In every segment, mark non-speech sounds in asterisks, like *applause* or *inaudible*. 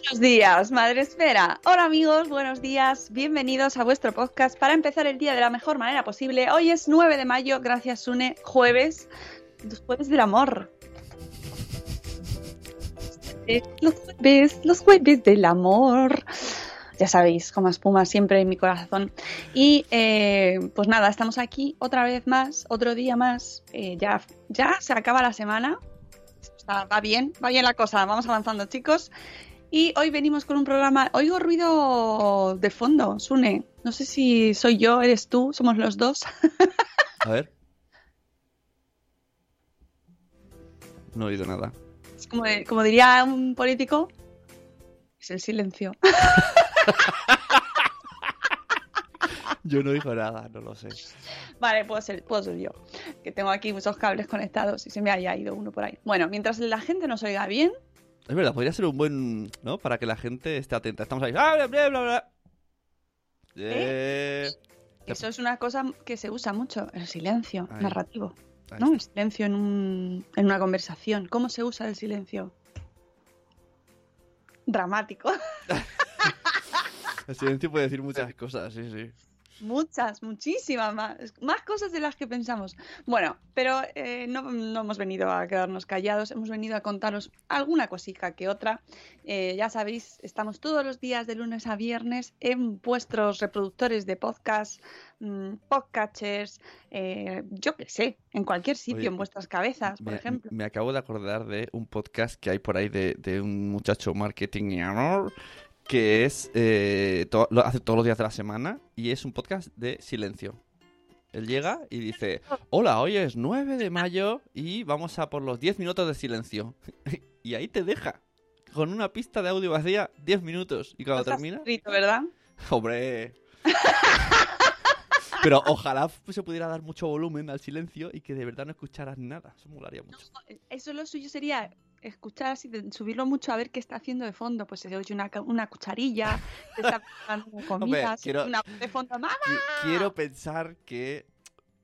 Buenos días, Madre Esfera. Hola amigos, buenos días. Bienvenidos a vuestro podcast para empezar el día de la mejor manera posible. Hoy es 9 de mayo, gracias Sune, jueves, los jueves del amor. Los jueves, los jueves del amor. Ya sabéis, como espuma siempre en mi corazón. Y eh, pues nada, estamos aquí otra vez más, otro día más. Eh, ya, ya se acaba la semana. Va bien, va bien la cosa. Vamos avanzando, chicos. Y hoy venimos con un programa. Oigo ruido de fondo, Sune. No sé si soy yo, eres tú, somos los dos. A ver. No he oído nada. Es como, de- como diría un político, es el silencio. *laughs* Yo no oigo nada, no lo sé. Vale, puedo ser, puedo ser yo, que tengo aquí muchos cables conectados y se me haya ido uno por ahí. Bueno, mientras la gente nos oiga bien, Es verdad, podría ser un buen. ¿No? Para que la gente esté atenta. Estamos ahí. ¡Ah, bla, bla, bla, bla! Eh, eso es una cosa que se usa mucho, el silencio Ahí. narrativo. ahí ¿no? El silencio en, un, en una conversación. ¿Cómo se usa el silencio? Dramático. *laughs* El silencio puede decir muchas cosas, sí, sí. Muchas, muchísimas más. Más cosas de las que pensamos. Bueno, pero eh, no, no hemos venido a quedarnos callados, hemos venido a contaros alguna cosita que otra. Eh, ya sabéis, estamos todos los días de lunes a viernes en vuestros reproductores de podcast, mm, podcatchers, eh, yo qué sé, en cualquier sitio, Oye, en vuestras cabezas, por Me, ejemplo. me acabo de acordar de un podcast que hay por ahí de, de un muchacho marketing y amor que es eh, to- lo hace todos los días de la semana y es un podcast de silencio. Él llega y dice, hola, hoy es 9 de mayo y vamos a por los 10 minutos de silencio. *laughs* y ahí te deja, con una pista de audio vacía, 10 minutos. Y cuando termina, escrito, ¿verdad? hombre... *laughs* Pero ojalá se pudiera dar mucho volumen al silencio y que de verdad no escucharas nada. Eso molaría mucho. Eso lo suyo sería escuchar así, subirlo mucho a ver qué está haciendo de fondo. Pues se oye una, una cucharilla, se está preparando *laughs* comida, una de fondo, ¡mamá! Qui- Quiero pensar que,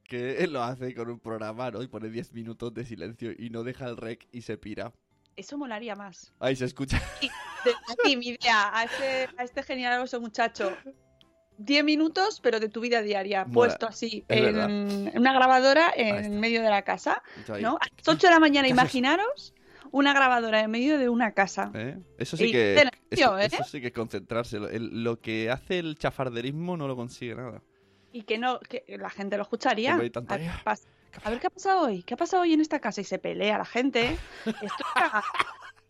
que lo hace con un programa, ¿no? Y pone 10 minutos de silencio y no deja el rec y se pira. Eso molaría más. Ahí se escucha. De aquí, mi idea, a este, a este muchacho. 10 minutos, pero de tu vida diaria, Mola. puesto así, en, una grabadora en medio de la casa, ¿no? A las 8 de la mañana, *laughs* imaginaros una grabadora en medio de una casa. ¿eh? Eso sí que. Eso, ¿eh? eso sí que es concentrarse. Lo, el- lo que hace el chafarderismo no lo consigue nada. Y que no, que la gente lo escucharía. A ver, qué pasa- a ver qué ha pasado hoy, qué ha pasado hoy en esta casa y se pelea la gente. *laughs* Esto,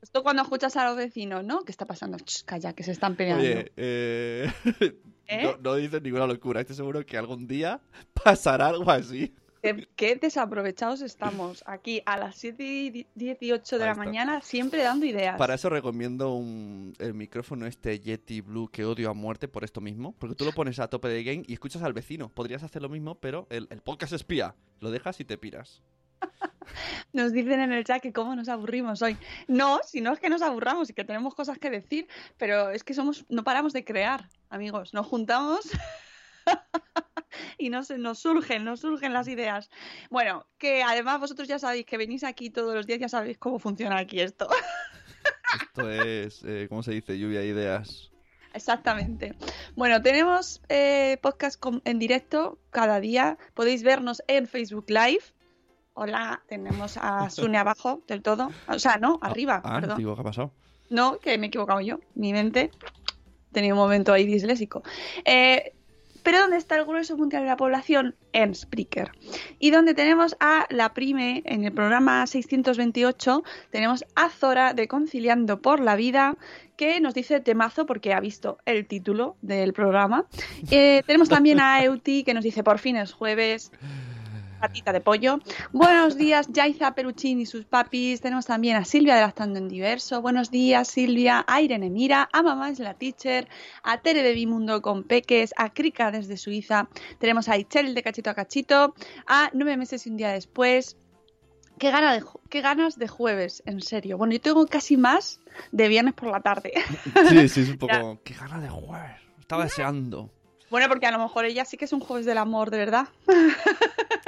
esto cuando escuchas a los vecinos, ¿no? ¿Qué está pasando? Ch, calla, que se están peleando. Oye, eh... *laughs* ¿Eh? no, no dices ninguna locura. Estoy seguro que algún día *laughs* pasará algo así. Qué, qué desaprovechados estamos aquí a las 7 y 18 de Ahí la está. mañana, siempre dando ideas. Para eso recomiendo un, el micrófono este Yeti Blue que odio a muerte por esto mismo. Porque tú lo pones a tope de gain y escuchas al vecino. Podrías hacer lo mismo, pero el, el podcast espía. Lo dejas y te piras. *laughs* Nos dicen en el chat que cómo nos aburrimos hoy. No, si no es que nos aburramos y que tenemos cosas que decir, pero es que somos, no paramos de crear, amigos. Nos juntamos *laughs* *laughs* y nos, nos surgen, nos surgen las ideas. Bueno, que además vosotros ya sabéis que venís aquí todos los días, ya sabéis cómo funciona aquí esto. *laughs* Esto es, eh, ¿cómo se dice? Lluvia de ideas. Exactamente. Bueno, tenemos eh, podcast con- en directo cada día. Podéis vernos en Facebook Live. Hola, tenemos a *laughs* Sune abajo del todo. O sea, no, arriba, Ah, perdón. digo, ¿qué ha pasado? No, que me he equivocado yo. Mi mente tenía un momento ahí disléxico. Eh, pero ¿dónde está el grueso mundial de la población? En Spreaker. Y donde tenemos a la Prime, en el programa 628, tenemos a Zora de Conciliando por la Vida, que nos dice temazo porque ha visto el título del programa. Eh, tenemos también a Euti, que nos dice por fin es jueves. Patita de pollo. Buenos días, Yaiza Peruchín y sus papis. Tenemos también a Silvia de Lactando en Diverso. Buenos días, Silvia. A Irene Mira, a Mamá es la Teacher, a Tere de Bimundo con Peques, a Krika desde Suiza. Tenemos a Ichel de Cachito a Cachito, a Nueve Meses y un Día Después. Qué, gana de, qué ganas de jueves, en serio. Bueno, yo tengo casi más de viernes por la tarde. Sí, sí, es un *laughs* poco... ¡Qué ganas de jugar! Estaba deseando. Bueno, porque a lo mejor ella sí que es un jueves del amor, de verdad.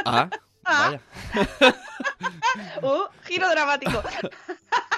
Ah, vaya. *laughs* ¡Uh! Giro dramático. *laughs*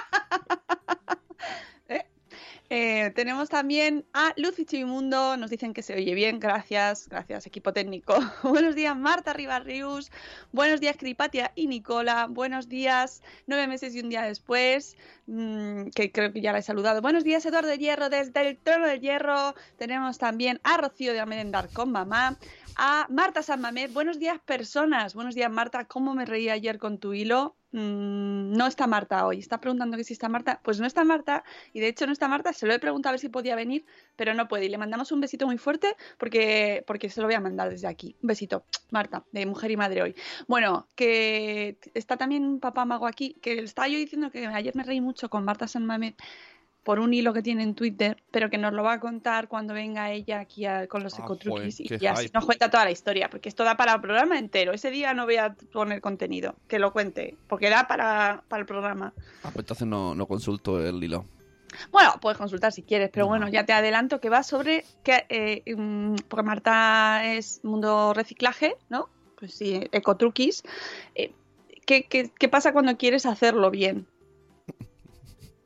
¿Eh? Tenemos también a Luz Chivimundo, nos dicen que se oye bien, gracias, gracias equipo técnico. *laughs* Buenos días Marta Ribarrius, buenos días Cripatia y Nicola, buenos días nueve meses y un día después, mm, que creo que ya la he saludado. Buenos días Eduardo Hierro desde el trono del hierro, tenemos también a Rocío de Amerendar con mamá, a Marta San Mamet. Buenos días, personas. Buenos días, Marta. ¿Cómo me reí ayer con tu hilo? Mm, no está Marta hoy. Está preguntando que si está Marta. Pues no está Marta. Y de hecho no está Marta. Se lo he preguntado a ver si podía venir, pero no puede. Y le mandamos un besito muy fuerte porque, porque se lo voy a mandar desde aquí. Un besito, Marta, de mujer y madre hoy. Bueno, que está también un papá mago aquí, que estaba yo diciendo que ayer me reí mucho con Marta San Mamet por un hilo que tiene en Twitter, pero que nos lo va a contar cuando venga ella aquí a- con los Ah, ecotruquis y ya hype. nos cuenta toda la historia, porque esto da para el programa entero. Ese día no voy a poner contenido, que lo cuente, porque da para, para el programa. Ah, pues entonces no, no consulto el hilo. Bueno, puedes consultar si quieres, pero No. bueno, ya te adelanto que va sobre que, eh, mm, porque Marta es mundo reciclaje, ¿no? Pues sí, ecotruquis. Eh, ¿qué, qué, qué pasa cuando quieres hacerlo bien?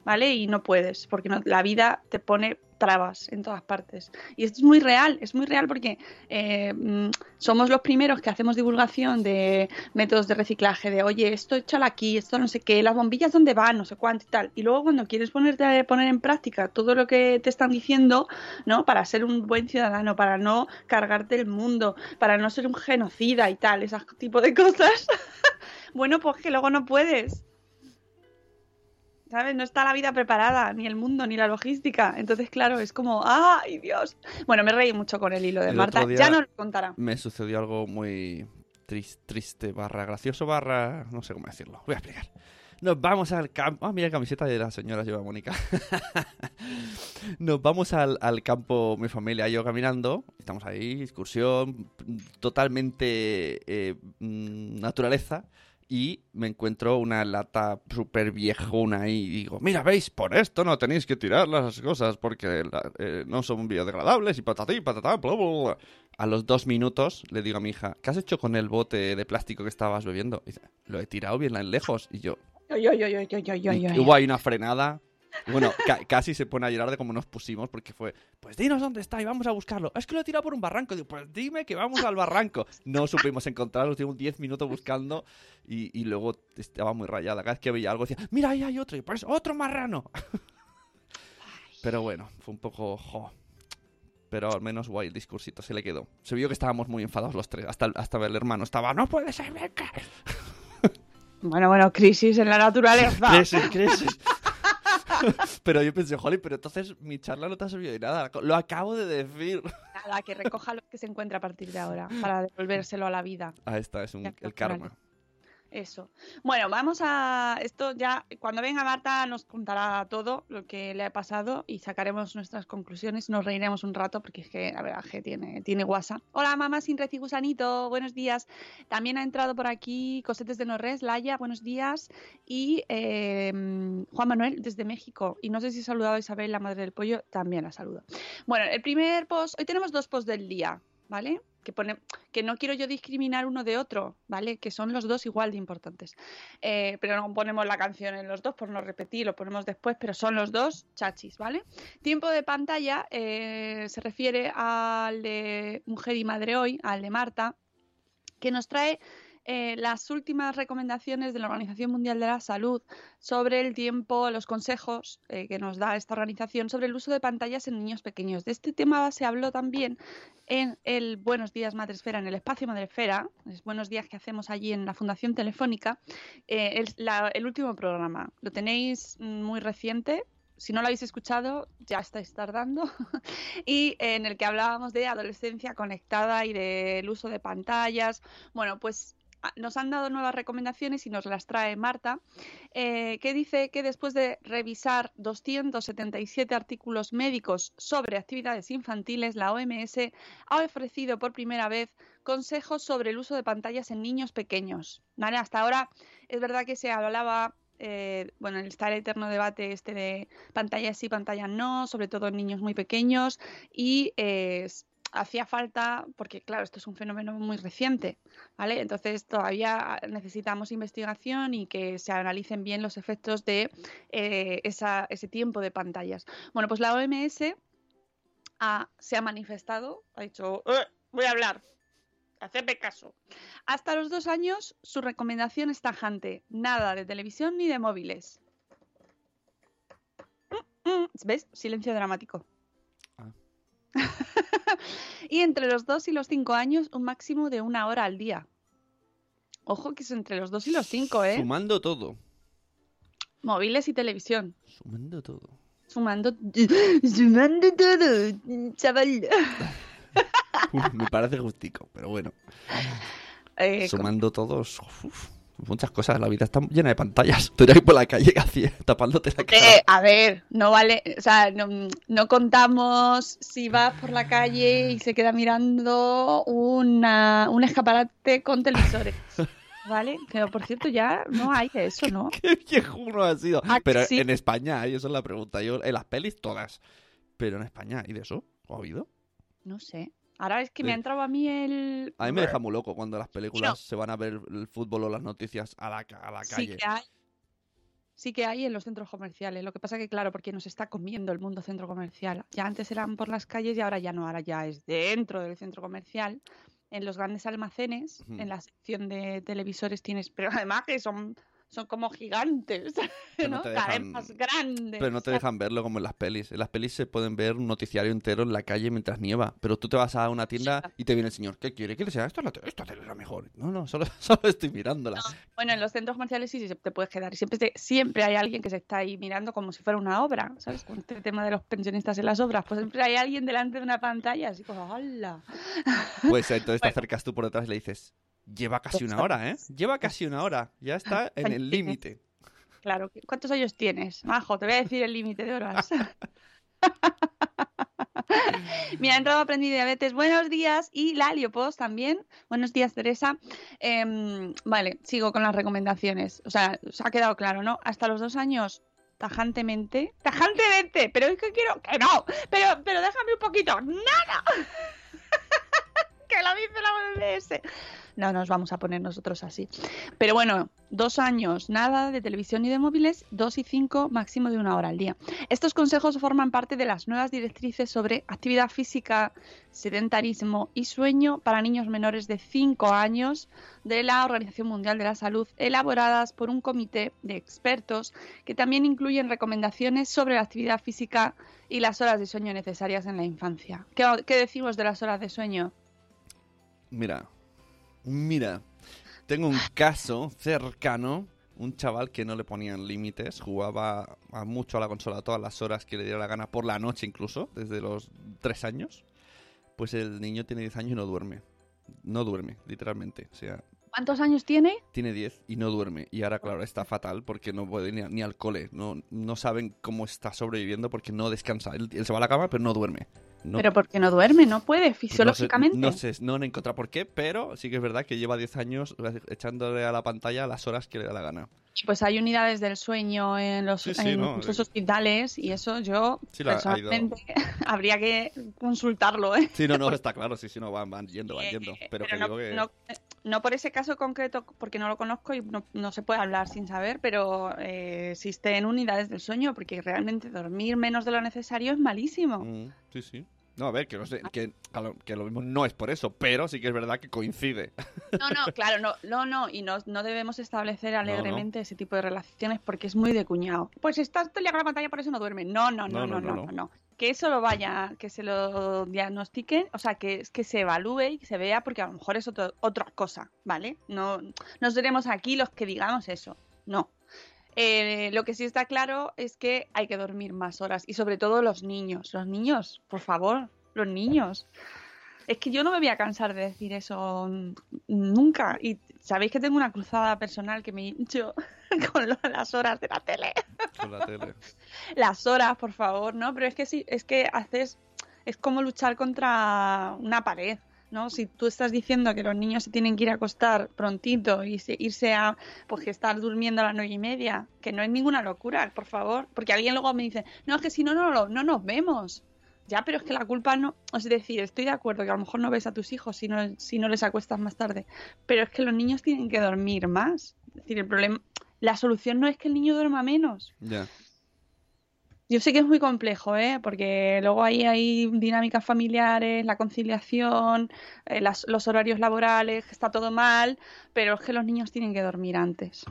¿Vale? Y no puedes, porque no- la vida te pone trabas en todas partes. Y esto es muy real, es muy real porque eh, mm, somos los primeros que hacemos divulgación de métodos de reciclaje, de oye, esto échalo aquí, esto no sé qué, las bombillas dónde van, no sé cuánto y tal. Y luego cuando quieres ponerte poner en práctica todo lo que te están diciendo, ¿no? Para ser un buen ciudadano, para no cargarte el mundo, para no ser un genocida y tal, ese tipo de cosas. *laughs* bueno, pues que luego no puedes. ¿Sabes? No está la vida preparada, ni el mundo, ni la logística. Entonces, claro, es como, ¡ay, Dios! Bueno, me reí mucho con el hilo de El Marta. Ya no lo contará. Me sucedió algo muy tris- triste, barra gracioso, barra... No sé cómo decirlo. Voy a explicar. Nos vamos al campo... Ah, mira, camiseta de la señora lleva Mónica. *laughs* Nos vamos al, al campo, mi familia y yo caminando. Estamos ahí, excursión, totalmente eh, mm, naturaleza. Y me encuentro una lata súper viejona y digo, mira, veis, por esto no tenéis que tirar las cosas porque la- eh, no son biodegradables y patatí, patatá, bla, bla, bla". A los dos minutos le digo a mi hija, ¿qué has hecho con el bote de plástico que estabas bebiendo? Y dice, lo he tirado bien lejos. Y yo, ay, ay, ay, ay, ay, ay, y hubo ahí una frenada. Bueno, ca- casi se pone a llorar de cómo nos pusimos porque fue, pues dinos dónde está y vamos a buscarlo. Es que lo he tirado por un barranco. Digo, pues dime que vamos al barranco. No supimos encontrarlo, estuvimos 10 minutos buscando y, y luego estaba muy rayada. Cada vez que veía algo decía, mira, ahí hay otro. Y pues otro marrano. *laughs* Pero bueno, fue un poco... jo. Pero al menos guay, el discursito se le quedó. Se vio que estábamos muy enfadados los tres. Hasta, el- hasta el hermano estaba, no puede ser, venga. Bueno, bueno, crisis en la naturaleza. *laughs* Crisis, crisis. *laughs* pero yo pensé, jolly, pero entonces mi charla no te ha servido de nada. Lo acabo de decir. *laughs* Nada, que recoja lo que se encuentra a partir de ahora para devolvérselo a la vida. Ah, esta es un, el karma. Eso. Bueno, vamos a esto ya. Cuando venga Marta nos contará todo lo que le ha pasado y sacaremos nuestras conclusiones. Nos reiremos un rato porque es que la verdad que tiene, tiene guasa. Hola, mamá sin y gusanito. Buenos días. También ha entrado por aquí Cosetes de Norres, Laia, buenos días. Y eh, Juan Manuel desde México. Y no sé si he saludado a Isabel, la madre del pollo, también la saludo. Bueno, el primer post, hoy tenemos dos posts del día, ¿vale? Que pone que no quiero yo discriminar uno de otro, ¿vale? Que son los dos igual de importantes. Eh, pero no ponemos la canción en los dos por no repetir, lo ponemos después, pero son los dos chachis, ¿vale? Tiempo de pantalla eh, se refiere al de Mujer y Madre Hoy, al de Marta, que nos trae eh, las últimas recomendaciones de la Organización Mundial de la Salud sobre el tiempo, los consejos eh, que nos da esta organización sobre el uso de pantallas en niños pequeños. De este tema se habló también en el Buenos Días Madresfera, en el espacio Madresfera, los buenos días que hacemos allí en la Fundación Telefónica, eh, el, último programa. Lo tenéis muy reciente, si no lo habéis escuchado, ya estáis tardando. *laughs* y en el que hablábamos de adolescencia conectada y del uso de pantallas. Bueno, pues nos han dado nuevas recomendaciones y nos las trae Marta, eh, que dice que después de revisar 277 artículos médicos sobre actividades infantiles, la OMS ha ofrecido por primera vez consejos sobre el uso de pantallas en niños pequeños. ¿vale? Hasta ahora es verdad que se hablaba eh, bueno, está el eterno debate este de pantallas sí, pantallas no, sobre todo en niños muy pequeños y eh, hacía falta, porque claro, esto es un fenómeno muy reciente, ¿vale? Entonces todavía necesitamos investigación y que se analicen bien los efectos de eh, esa- ese tiempo de pantallas. Bueno, pues la OMS ha- se ha manifestado, ha dicho, "Eh, voy a hablar, hacedme caso. Hasta los dos años, su recomendación es tajante. Nada de televisión ni de móviles. Mm, mm, ¿Ves? Silencio dramático. *laughs* Y entre los dos y los cinco años, un máximo de una hora al día. Ojo que es entre los dos y los cinco, ¿eh? Sumando todo. Móviles y televisión. Sumando todo. Sumando... *laughs* Sumando todo, chaval. *laughs* Uf, me parece justico, pero bueno. Eh, Sumando todos. uf, muchas cosas. La vida está llena de pantallas. *laughs* Tú ir por la calle así, tapándote la cara. Eh, a ver, no vale, o sea, no, no contamos si vas por la calle y se queda mirando una, un escaparate con televisores, *laughs* ¿vale? Pero por cierto, ya no hay de eso, ¿no? *laughs* Qué viejuno ha sido. Ah, Pero sí. en España eso es la pregunta. Yo, en las pelis todas. Pero en España, ¿y de eso? ¿Lo ha habido? No sé. Ahora es que me ha entrado a mí el... A mí me deja muy loco cuando las películas No. se van a ver el fútbol o las noticias a la, ca- a la Sí calle. que hay. Sí que hay en los centros comerciales. Lo que pasa que, claro, porque nos está comiendo el mundo centro comercial. Ya antes eran por las calles y ahora ya no. Ahora ya es dentro del centro comercial. En los grandes almacenes, en la sección de televisores tienes... Pero además que son, son como gigantes, *laughs* Pero no ¿no? Cada vez más grandes. Pero no te dejan verlo como en las pelis. En las pelis se pueden ver un noticiario entero en la calle mientras nieva. Pero tú te vas a una tienda y te viene el señor. ¿Qué quiere? ¿Quieres esto? La te- Esta tele es la mejor. No, no, solo, *laughs* solo estoy mirándola. Bueno, en los centros comerciales sí, sí te puedes quedar. Siempre, te- siempre hay alguien que se está ahí mirando como si fuera una obra, ¿sabes? Con este tema de los pensionistas en las obras. Pues siempre hay alguien delante de una pantalla, así como, ¡hala! Pues entonces te *laughs* acercas tú por detrás y le dices, lleva casi una hora, ¿eh? Lleva casi una hora. Ya está en el límite. Claro, ¿cuántos años tienes? Majo, te voy a decir el límite de horas. *laughs* Mira, ha entrado Aprendí Diabetes. Buenos días. Y la Post también. Buenos días, Teresa. Em, vale, sigo con las recomendaciones. O sea, os ha quedado claro, ¿no? Hasta los dos años, tajantemente. ¡Tajantemente! Pero es que quiero. ¡Que no! Pero, pero déjame un poquito. ¡No, OMS. No nos vamos a poner nosotros así. Pero bueno, dos años, nada de televisión ni de móviles, dos y cinco, máximo de una hora al día. Estos consejos forman parte de las nuevas directrices sobre actividad física, sedentarismo y sueño para niños menores de 5 años de la Organización Mundial de la Salud, elaboradas por un comité de expertos que también incluyen recomendaciones sobre la actividad física y las horas de sueño necesarias en la infancia. ¿Qué, qué decimos de las horas de sueño? Mira, mira. Tengo un caso cercano. Un chaval que no le ponían límites, jugaba a mucho a la consola todas las horas que le diera la gana, por la noche incluso, desde los tres años. Pues el niño tiene 10 años y no duerme. No duerme, literalmente. O sea, ¿Cuántos años tiene? Tiene 10 y no duerme. Y ahora, claro, está fatal porque no puede ni, ni al cole. No, no saben cómo está sobreviviendo porque no descansa. Él, él se va a la cama, pero no duerme. No, Pero porque no duerme, no puede, no sé- fisiológicamente. No sé, no encontrado por qué, pero sí que es verdad que lleva 10 años echándole a la pantalla las horas que le da la gana. Pues hay unidades del sueño en los, Sí, sí, en no, muchos eh. hospitales y eso yo Sí, personalmente *laughs* habría que consultarlo, ¿eh? Sí, no, no, *laughs* está claro, sí, sí, no, van, van yendo, van yendo. eh, Pero, que digo que... no- por ese caso concreto, porque no lo conozco y no, no se puede hablar sin saber, pero eh, existen unidades del sueño, porque realmente dormir menos de lo necesario es malísimo. Mm, sí, sí. No, a ver, que, no sé, que, a lo, que lo mismo no es por eso, pero sí que es verdad que coincide. No, no, claro, no, no, no, y no, no debemos establecer alegremente ese tipo de relaciones porque es muy de cuñado. Pues estás todo el día con la pantalla, por eso no duerme. No, no, no, no, no, no, no. Que eso lo vaya, que se lo diagnostiquen, o sea, que, que se evalúe y que se vea porque a lo mejor es otro, otra cosa, ¿vale? No, no seremos aquí los que digamos eso, no. Eh, lo que sí está claro es que hay que dormir más horas y sobre todo los niños. Los niños, por favor, los niños. Es que yo no me voy a cansar de decir eso nunca. Y sabéis que tengo una cruzada personal que me hincho *laughs* con lo- las horas de la tele. Con la tele. *laughs* Las horas, por favor, ¿no? Pero es que sí, es que haces. Es como luchar contra una pared, ¿no? Si tú estás diciendo que los niños se tienen que ir a acostar prontito y se- irse a. Pues que estar durmiendo a las nueve y media, que no es ninguna locura, por favor. Porque alguien luego me dice, no, es que si no, no, lo- no nos vemos. Ya, pero es que la culpa no. Es decir, estoy de acuerdo que a lo mejor no ves a tus hijos si no, si no les acuestas más tarde. Pero es que los niños tienen que dormir más. Es decir, el problema. La solución no es que el niño duerma menos. Ya. Yo sé que es muy complejo, ¿eh? Porque luego ahí hay dinámicas familiares, la conciliación, eh, las- los horarios laborales, que está todo mal, pero es que los niños tienen que dormir antes.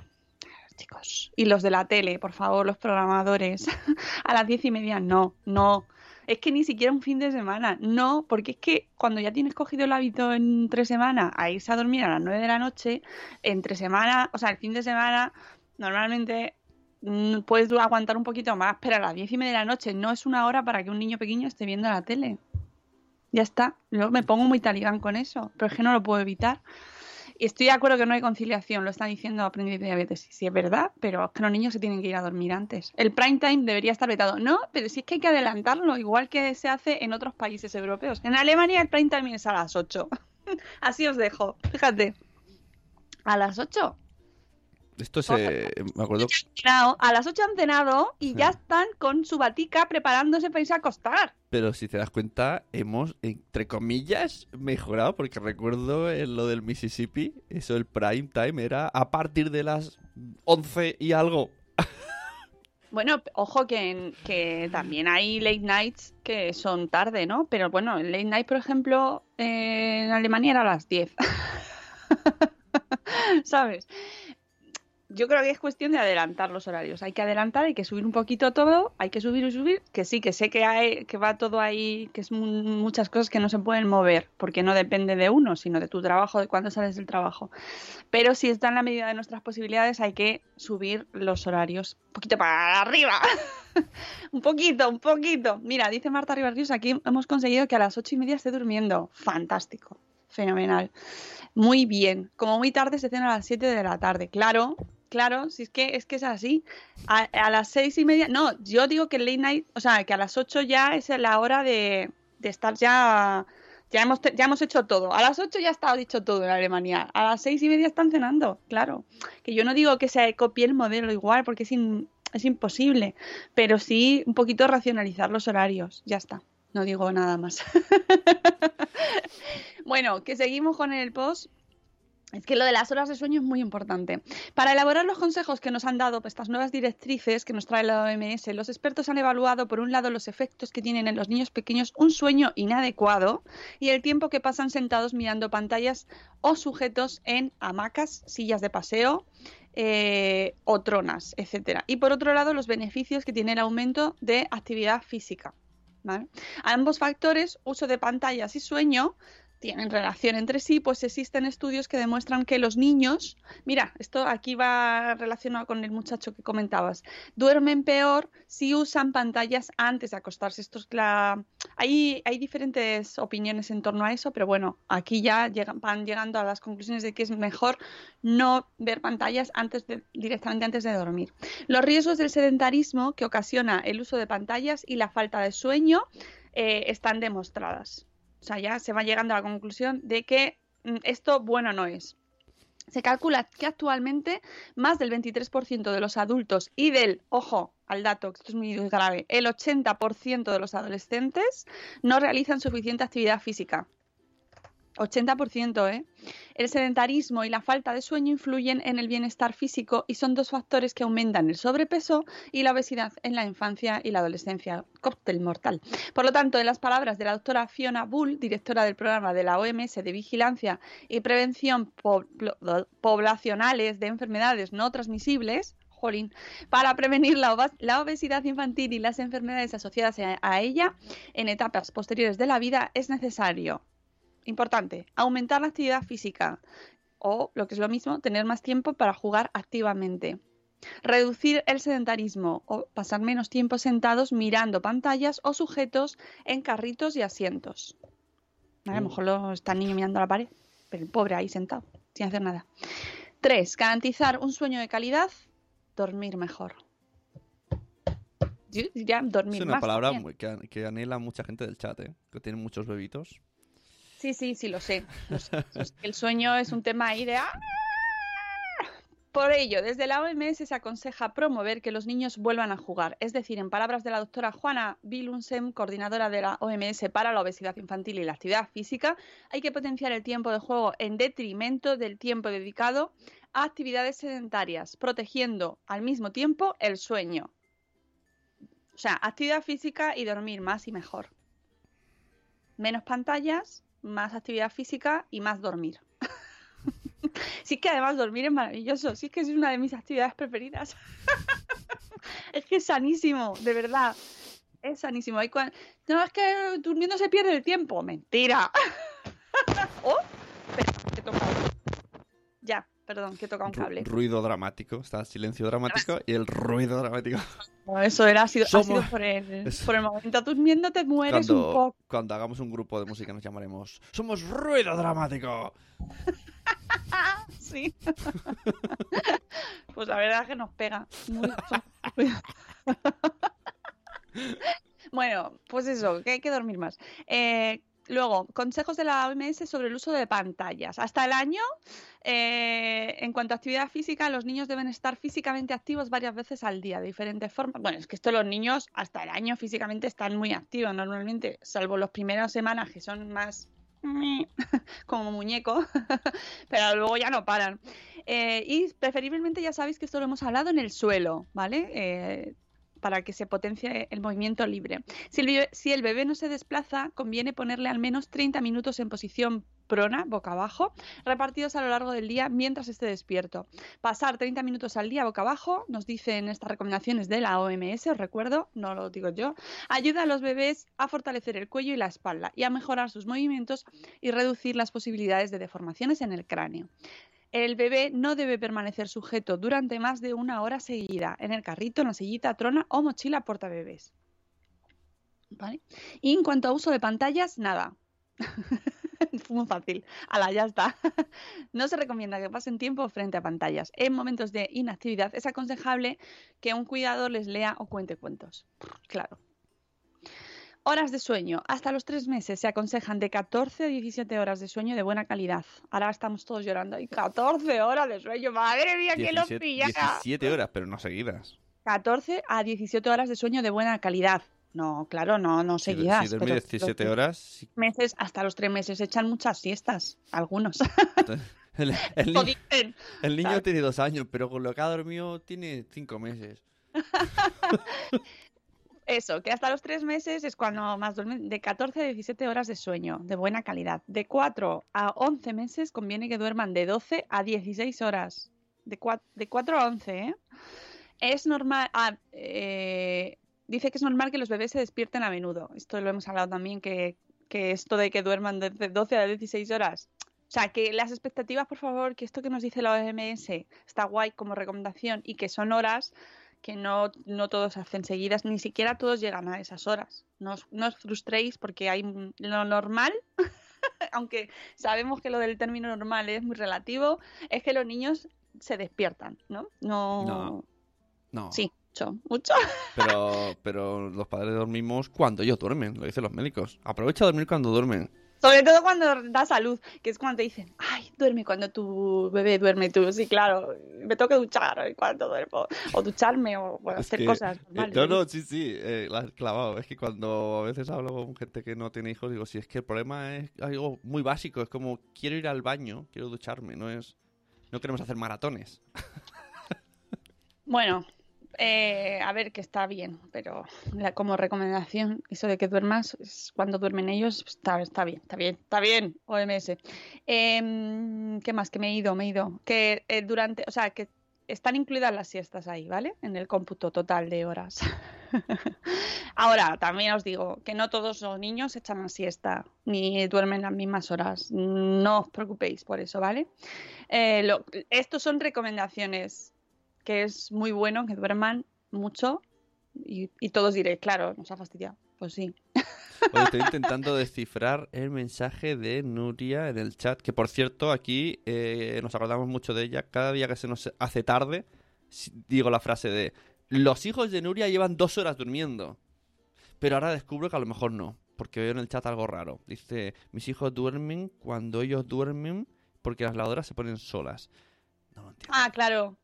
Chicos. Y los de la tele, por favor, los programadores. *laughs* A las diez y media, no, no. Es que ni siquiera un fin de semana, no, porque es que cuando ya tienes cogido el hábito en tres semanas a irse a dormir a las nueve de la noche, entre semana, o sea, el fin de semana, normalmente mm, puedes aguantar un poquito más, pero a las diez y media de la noche no es una hora para que un niño pequeño esté viendo la tele. Ya está. Yo me pongo muy talibán con eso, pero es que no lo puedo evitar. Y estoy de acuerdo que no hay conciliación, lo están diciendo Aprendiz de Diabetes. Sí, es verdad, pero es que los niños se tienen que ir a dormir antes. El prime time debería estar vetado. No, pero sí es que hay que adelantarlo, igual que se hace en otros países europeos. En Alemania el prime time es a las 8. *laughs* Así os dejo, fíjate. A las 8. Esto se... Me acuerdo... a las 8 han cenado y ya están con su batica preparándose para irse a acostar. Pero si te das cuenta, hemos, entre comillas, mejorado, porque recuerdo en lo del Mississippi, eso el prime time era a partir de las 11 y algo. *laughs* Bueno, ojo que, que también hay late nights que son tarde, ¿no? Pero bueno, el late night, por ejemplo, eh, en Alemania era a las 10. *laughs* ¿Sabes? Yo creo que es cuestión de adelantar los horarios. Hay que adelantar, hay que subir un poquito todo, hay que subir y subir, que sí, que sé que hay, que va todo ahí, que es mu- muchas cosas que no se pueden mover, porque no depende de uno, sino de tu trabajo, de cuándo sales del trabajo. Pero si está en la medida de nuestras posibilidades, hay que subir los horarios un poquito para arriba. *laughs* un poquito, un poquito. Mira, dice Marta Rivas aquí hemos conseguido que a las ocho y media esté durmiendo. Fantástico. Fenomenal. Muy bien. Como muy tarde se cena a las 7 de la tarde. Claro, claro, si es que es que es así. A, las seis y media. No, yo digo que el late night, o sea, que a las 8 ya es la hora de, de estar ya. Ya hemos, ya hemos hecho todo. A las 8 ya está dicho todo en Alemania. A las seis y media están cenando, claro. Que yo no digo que se copie el modelo igual, porque es, in- es imposible. Pero sí un poquito racionalizar los horarios. Ya está. No digo nada más. *laughs* bueno, que seguimos con el post. Es que lo de las horas de sueño es muy importante. Para elaborar los consejos que nos han dado estas nuevas directrices que nos trae la OMS, los expertos han evaluado, por un lado, los efectos que tienen en los niños pequeños un sueño inadecuado y el tiempo que pasan sentados mirando pantallas o sujetos en hamacas, sillas de paseo eh, o tronas, etcétera. Y por otro lado, los beneficios que tiene el aumento de actividad física. Ambos factores, uso de pantallas y sueño, tienen relación entre sí, pues existen estudios que demuestran que los niños, mira, esto aquí va relacionado con el muchacho que comentabas, duermen peor si usan pantallas antes de acostarse. Esto es la... hay, hay diferentes opiniones en torno a eso, pero bueno, aquí ya van llegando a las conclusiones de que es mejor no ver pantallas antes de, directamente antes de dormir. Los riesgos del sedentarismo que ocasiona el uso de pantallas y la falta de sueño eh, están demostradas. O sea, ya se va llegando a la conclusión de que mm, esto bueno no es. Se calcula que actualmente más del 23% de los adultos y del, ojo al dato, que esto es muy grave, el 80% de los adolescentes no realizan suficiente actividad física. 80%, ¿eh? El sedentarismo y la falta de sueño influyen en el bienestar físico y son dos factores que aumentan el sobrepeso y la obesidad en la infancia y la adolescencia. Cóctel mortal. Por lo tanto, en las palabras de la doctora Fiona Bull, directora del programa de la OMS de Vigilancia y Prevención Poblacionales de Enfermedades No Transmisibles, para prevenir la, obesidad infantil y las enfermedades asociadas a ella en etapas posteriores de la vida, es necesario Importante, aumentar la actividad física o, lo que es lo mismo, tener más tiempo para jugar activamente. Reducir el sedentarismo o pasar menos tiempo sentados mirando pantallas o sujetos en carritos y asientos. A lo mejor lo está el niño mirando a la pared, pero el pobre ahí sentado, sin hacer nada. Tres, Garantizar un sueño de calidad, dormir mejor. Ya, dormir es una palabra que, que, anhela mucha gente del chat, ¿eh? que tiene muchos bebitos. Sí, sí, sí, lo sé. El sueño es un tema ahí de... ¡ah! Por ello, desde la OMS se aconseja promover que los niños vuelvan a jugar. Es decir, en palabras de la doctora Juana Bilunsen, coordinadora de la OMS para la obesidad infantil y la actividad física, hay que potenciar el tiempo de juego en detrimento del tiempo dedicado a actividades sedentarias, protegiendo al mismo tiempo el sueño. O sea, actividad física y dormir más y mejor. Menos pantallas, más actividad física y más dormir. *laughs* sí que además dormir es maravilloso, sí que es una de mis actividades preferidas. *laughs* es que es sanísimo, de verdad. Es sanísimo. No, es que durmiendo se pierde el tiempo. Mentira. *laughs* oh, perdón, que toca un cable. ruido dramático, está silencio dramático y el ruido dramático. eso era, ha sido, por, el, por el momento durmiendo te mueres cuando, un poco. Cuando hagamos un grupo de música nos llamaremos Somos Ruido Dramático. *laughs* sí. pues la verdad es que nos pega. *laughs* bueno, pues eso, que hay que dormir más. Eh, Luego, consejos de la OMS sobre el uso de pantallas. Hasta el año, eh, en cuanto a actividad física, los niños deben estar físicamente activos varias veces al día, de diferentes formas. Bueno, es que esto los niños hasta el año físicamente están muy activos normalmente, salvo las primeras semanas que son más *laughs* como muñeco, *laughs* pero luego ya no paran. Eh, y preferiblemente ya sabéis que esto lo hemos hablado en el suelo, ¿vale? Eh, para que se potencie el movimiento libre. Si el, bebé, no se desplaza, conviene ponerle al menos 30 minutos en posición prona, boca abajo, repartidos a lo largo del día mientras esté despierto. Pasar 30 minutos al día boca abajo, nos dicen estas recomendaciones de la OMS, os recuerdo, no lo digo yo, ayuda a los bebés a fortalecer el cuello y la espalda y a mejorar sus movimientos y reducir las posibilidades de deformaciones en el cráneo. El bebé no debe permanecer sujeto durante más de una hora seguida en el carrito, en la sillita, trona o mochila porta bebés. ¿Vale? Y en cuanto a uso de pantallas, nada. *laughs* muy fácil. Ala, ya está. no se recomienda que pasen tiempo frente a pantallas. En momentos de inactividad es aconsejable que un cuidador les lea o cuente cuentos. Claro, Horas de sueño. Hasta los tres meses se aconsejan de 14 a 17 horas de sueño de buena calidad. Ahora estamos todos llorando. Y 14 horas de sueño. Madre mía, que lo pilla. 17 horas, pero no seguidas. 14 a 17 horas de sueño de buena calidad. No, claro, no, no seguidas. Si, 17 horas. Meses, hasta los tres meses echan muchas siestas, algunos. *laughs* *laughs* el, niño, tiene dos años, pero con lo que ha dormido tiene cinco meses. *laughs* Eso, que hasta los tres meses es cuando más duermen, de 14 a 17 horas de sueño, de buena calidad. De 4 a 11 meses conviene que duerman de 12 a 16 horas. De 4, de 4 a 11, ¿eh? Es normal, ah, eh, dice que es normal que los bebés se despierten a menudo. Esto lo hemos hablado también, que que esto de que duerman de 12 a 16 horas. O sea, que las expectativas, por favor, que esto que nos dice la OMS está guay como recomendación y que son horas que no, no todos hacen seguidas, ni siquiera todos llegan a esas horas. No os, no os frustréis porque hay lo normal, *laughs* aunque sabemos que lo del término normal es muy relativo, es que los niños se despiertan, ¿no? No. No. No. Sí, mucho, mucho. *laughs* Pero, pero los padres dormimos cuando ellos duermen, lo dicen los médicos. Aprovecha a dormir cuando duermen. Sobre todo cuando da salud, que es cuando te dicen, ay, duerme cuando tu bebé duerme tú. Sí, claro, me tengo que duchar cuando duermo. O ducharme o bueno, hacer que- cosas eh, normales. no, no, sí, sí, eh, la has clavado. Es que cuando a veces hablo con gente que no tiene hijos, digo, si es que el problema es algo muy básico, es como quiero ir al baño, quiero ducharme, no es... No queremos hacer maratones. Bueno, eh, a ver que está bien, pero como recomendación, eso de que duermas es cuando duermen ellos, está, bien, está bien, está bien, OMS. Em, ¿qué más? Que me he ido, me he ido. Que eh, durante, o sea, que están incluidas las siestas ahí, ¿vale? En el cómputo total de horas. *laughs* Ahora, también os digo que no todos los niños echan la siesta ni duermen las mismas horas. No os preocupéis por eso, ¿vale? Eh, estos son recomendaciones que es muy bueno que duerman mucho y, y todos diréis, claro, nos ha fastidiado. Pues sí. *laughs* Oye, estoy intentando descifrar el mensaje de Nuria en el chat, que por cierto, aquí eh, nos acordamos mucho de ella. Cada día que se nos hace tarde, digo la frase de, los hijos de Nuria llevan dos horas durmiendo. Pero ahora descubro que a lo mejor no, porque veo en el chat algo raro. Dice, mis hijos duermen cuando ellos duermen porque las lavadoras se ponen solas. No lo entiendo. Ah, claro.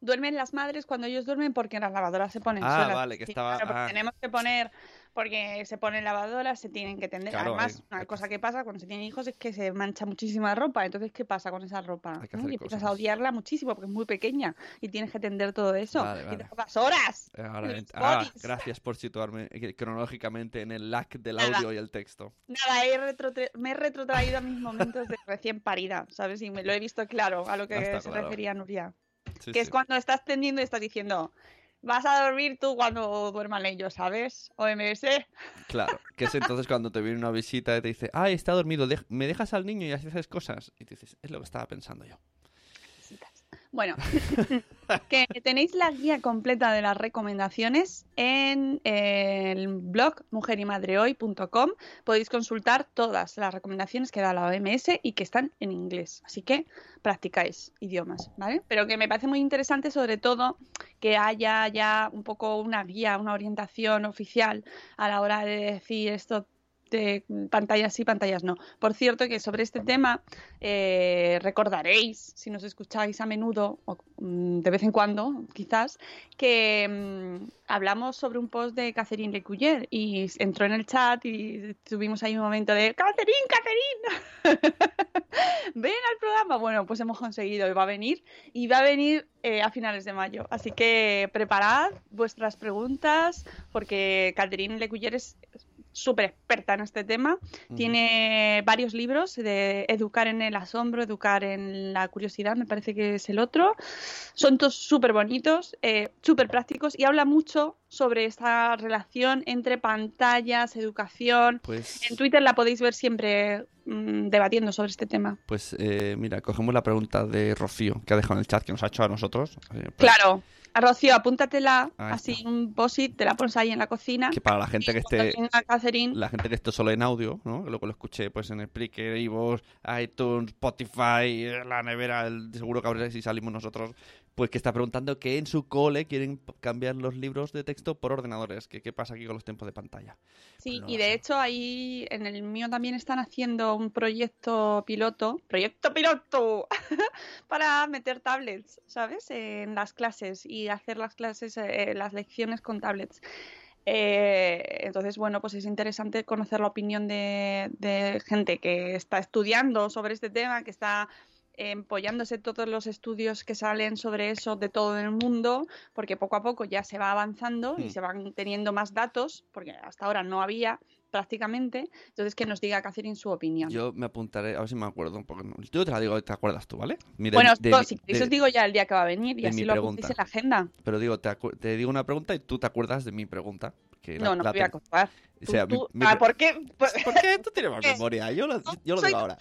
Duermen las madres cuando ellos duermen porque las lavadoras se ponen Ah, solas. vale, que estaba- claro, ah. tenemos que poner, porque se ponen lavadoras, se tienen que tender. Claro, Además, hay- una cosa que pasa cuando se tienen hijos es que se mancha muchísima ropa. Entonces, ¿qué pasa con esa ropa? Hay que ¿no? hacer Y empiezas a odiarla muchísimo porque es muy pequeña y tienes que tender todo eso. Vale, Y te pasas horas. Eh, Ahora ah, gracias por situarme eh, cronológicamente en el lag del Nada. audio y el texto. Nada, he me he retrotraído a mis momentos de recién parida, ¿sabes? Y me lo he visto claro a lo que se claro. refería Nuria. Sí, que sí. es cuando estás tendiendo y estás diciendo, vas a dormir tú cuando duerman ellos, ¿sabes? OMS. Claro, que es entonces cuando te viene una visita y te dice, ay, está dormido, me dejas al niño y así haces cosas. Y te dices, es lo que estaba pensando yo. Bueno, *laughs* que tenéis la guía completa de las recomendaciones en el blog mujerimadrehoy.com. Podéis consultar todas las recomendaciones que da la OMS y que están en inglés. Así que practicáis idiomas, ¿vale? Pero que me parece muy interesante sobre todo que haya ya un poco una guía, una orientación oficial a la hora de decir esto pantallas sí, pantallas no. Por cierto, que sobre este tema eh, recordaréis, si nos escucháis a menudo, o mm, de vez en cuando, quizás, que mm, hablamos sobre un post de Catherine Lecuyer y entró en el chat y tuvimos ahí un momento de ¡Catherine, Catherine! *laughs* ven al programa. Bueno, pues hemos conseguido y va a venir y va a venir eh, a finales de mayo. Así que preparad vuestras preguntas porque Catherine Lecuyer es súper experta en este tema. Tiene varios libros de Educar en el asombro, Educar en la curiosidad, me parece que es el otro. Son todos súper bonitos, eh, súper prácticos y habla mucho sobre esta relación entre pantallas, educación. Pues, En Twitter la podéis ver siempre mm, debatiendo sobre este tema. pues eh, mira, cogemos la pregunta de Rocío, que ha dejado en el chat, que nos ha hecho a nosotros. eh, pues, Claro. Rocío, apúntatela así un posit, te la pones ahí en la cocina. Que para la gente que esté... Catherine, La gente que esté solo en audio, ¿no? Que luego lo escuché pues en Spreaker, iVoox, iTunes, Spotify, la nevera, el- seguro que habréis si salimos nosotros, pues que está preguntando que en su cole quieren cambiar los libros de texto por ordenadores. que ¿Qué pasa aquí con los tiempos de pantalla? Sí, Pues no y de sé. hecho ahí en el mío también están haciendo un proyecto piloto, proyecto piloto, *laughs* para meter tablets, ¿sabes? En las clases y hacer las clases, eh, las lecciones con tablets. Eh, entonces, bueno, pues es interesante conocer la opinión de, de gente que está estudiando sobre este tema, que está empollándose todos los estudios que salen sobre eso de todo el mundo, porque poco a poco ya se va avanzando y Hmm. se van teniendo más datos, porque hasta ahora no había prácticamente. Entonces, que nos diga Catherine su opinión. Yo me apuntaré, a ver si me acuerdo, porque no- yo te la digo, te acuerdas tú, ¿vale? Mira, bueno, de- si queréis de- os digo ya el día que va a venir y así lo apuntéis en la agenda. Pero digo, te, te digo una pregunta y tú te acuerdas de mi pregunta. Que que la- No, no la te voy a contar. o sea, Tú- mi- ah, ¿Por qué? ¿Por qué tú tienes más memoria? Yo lo, yo lo digo ahora.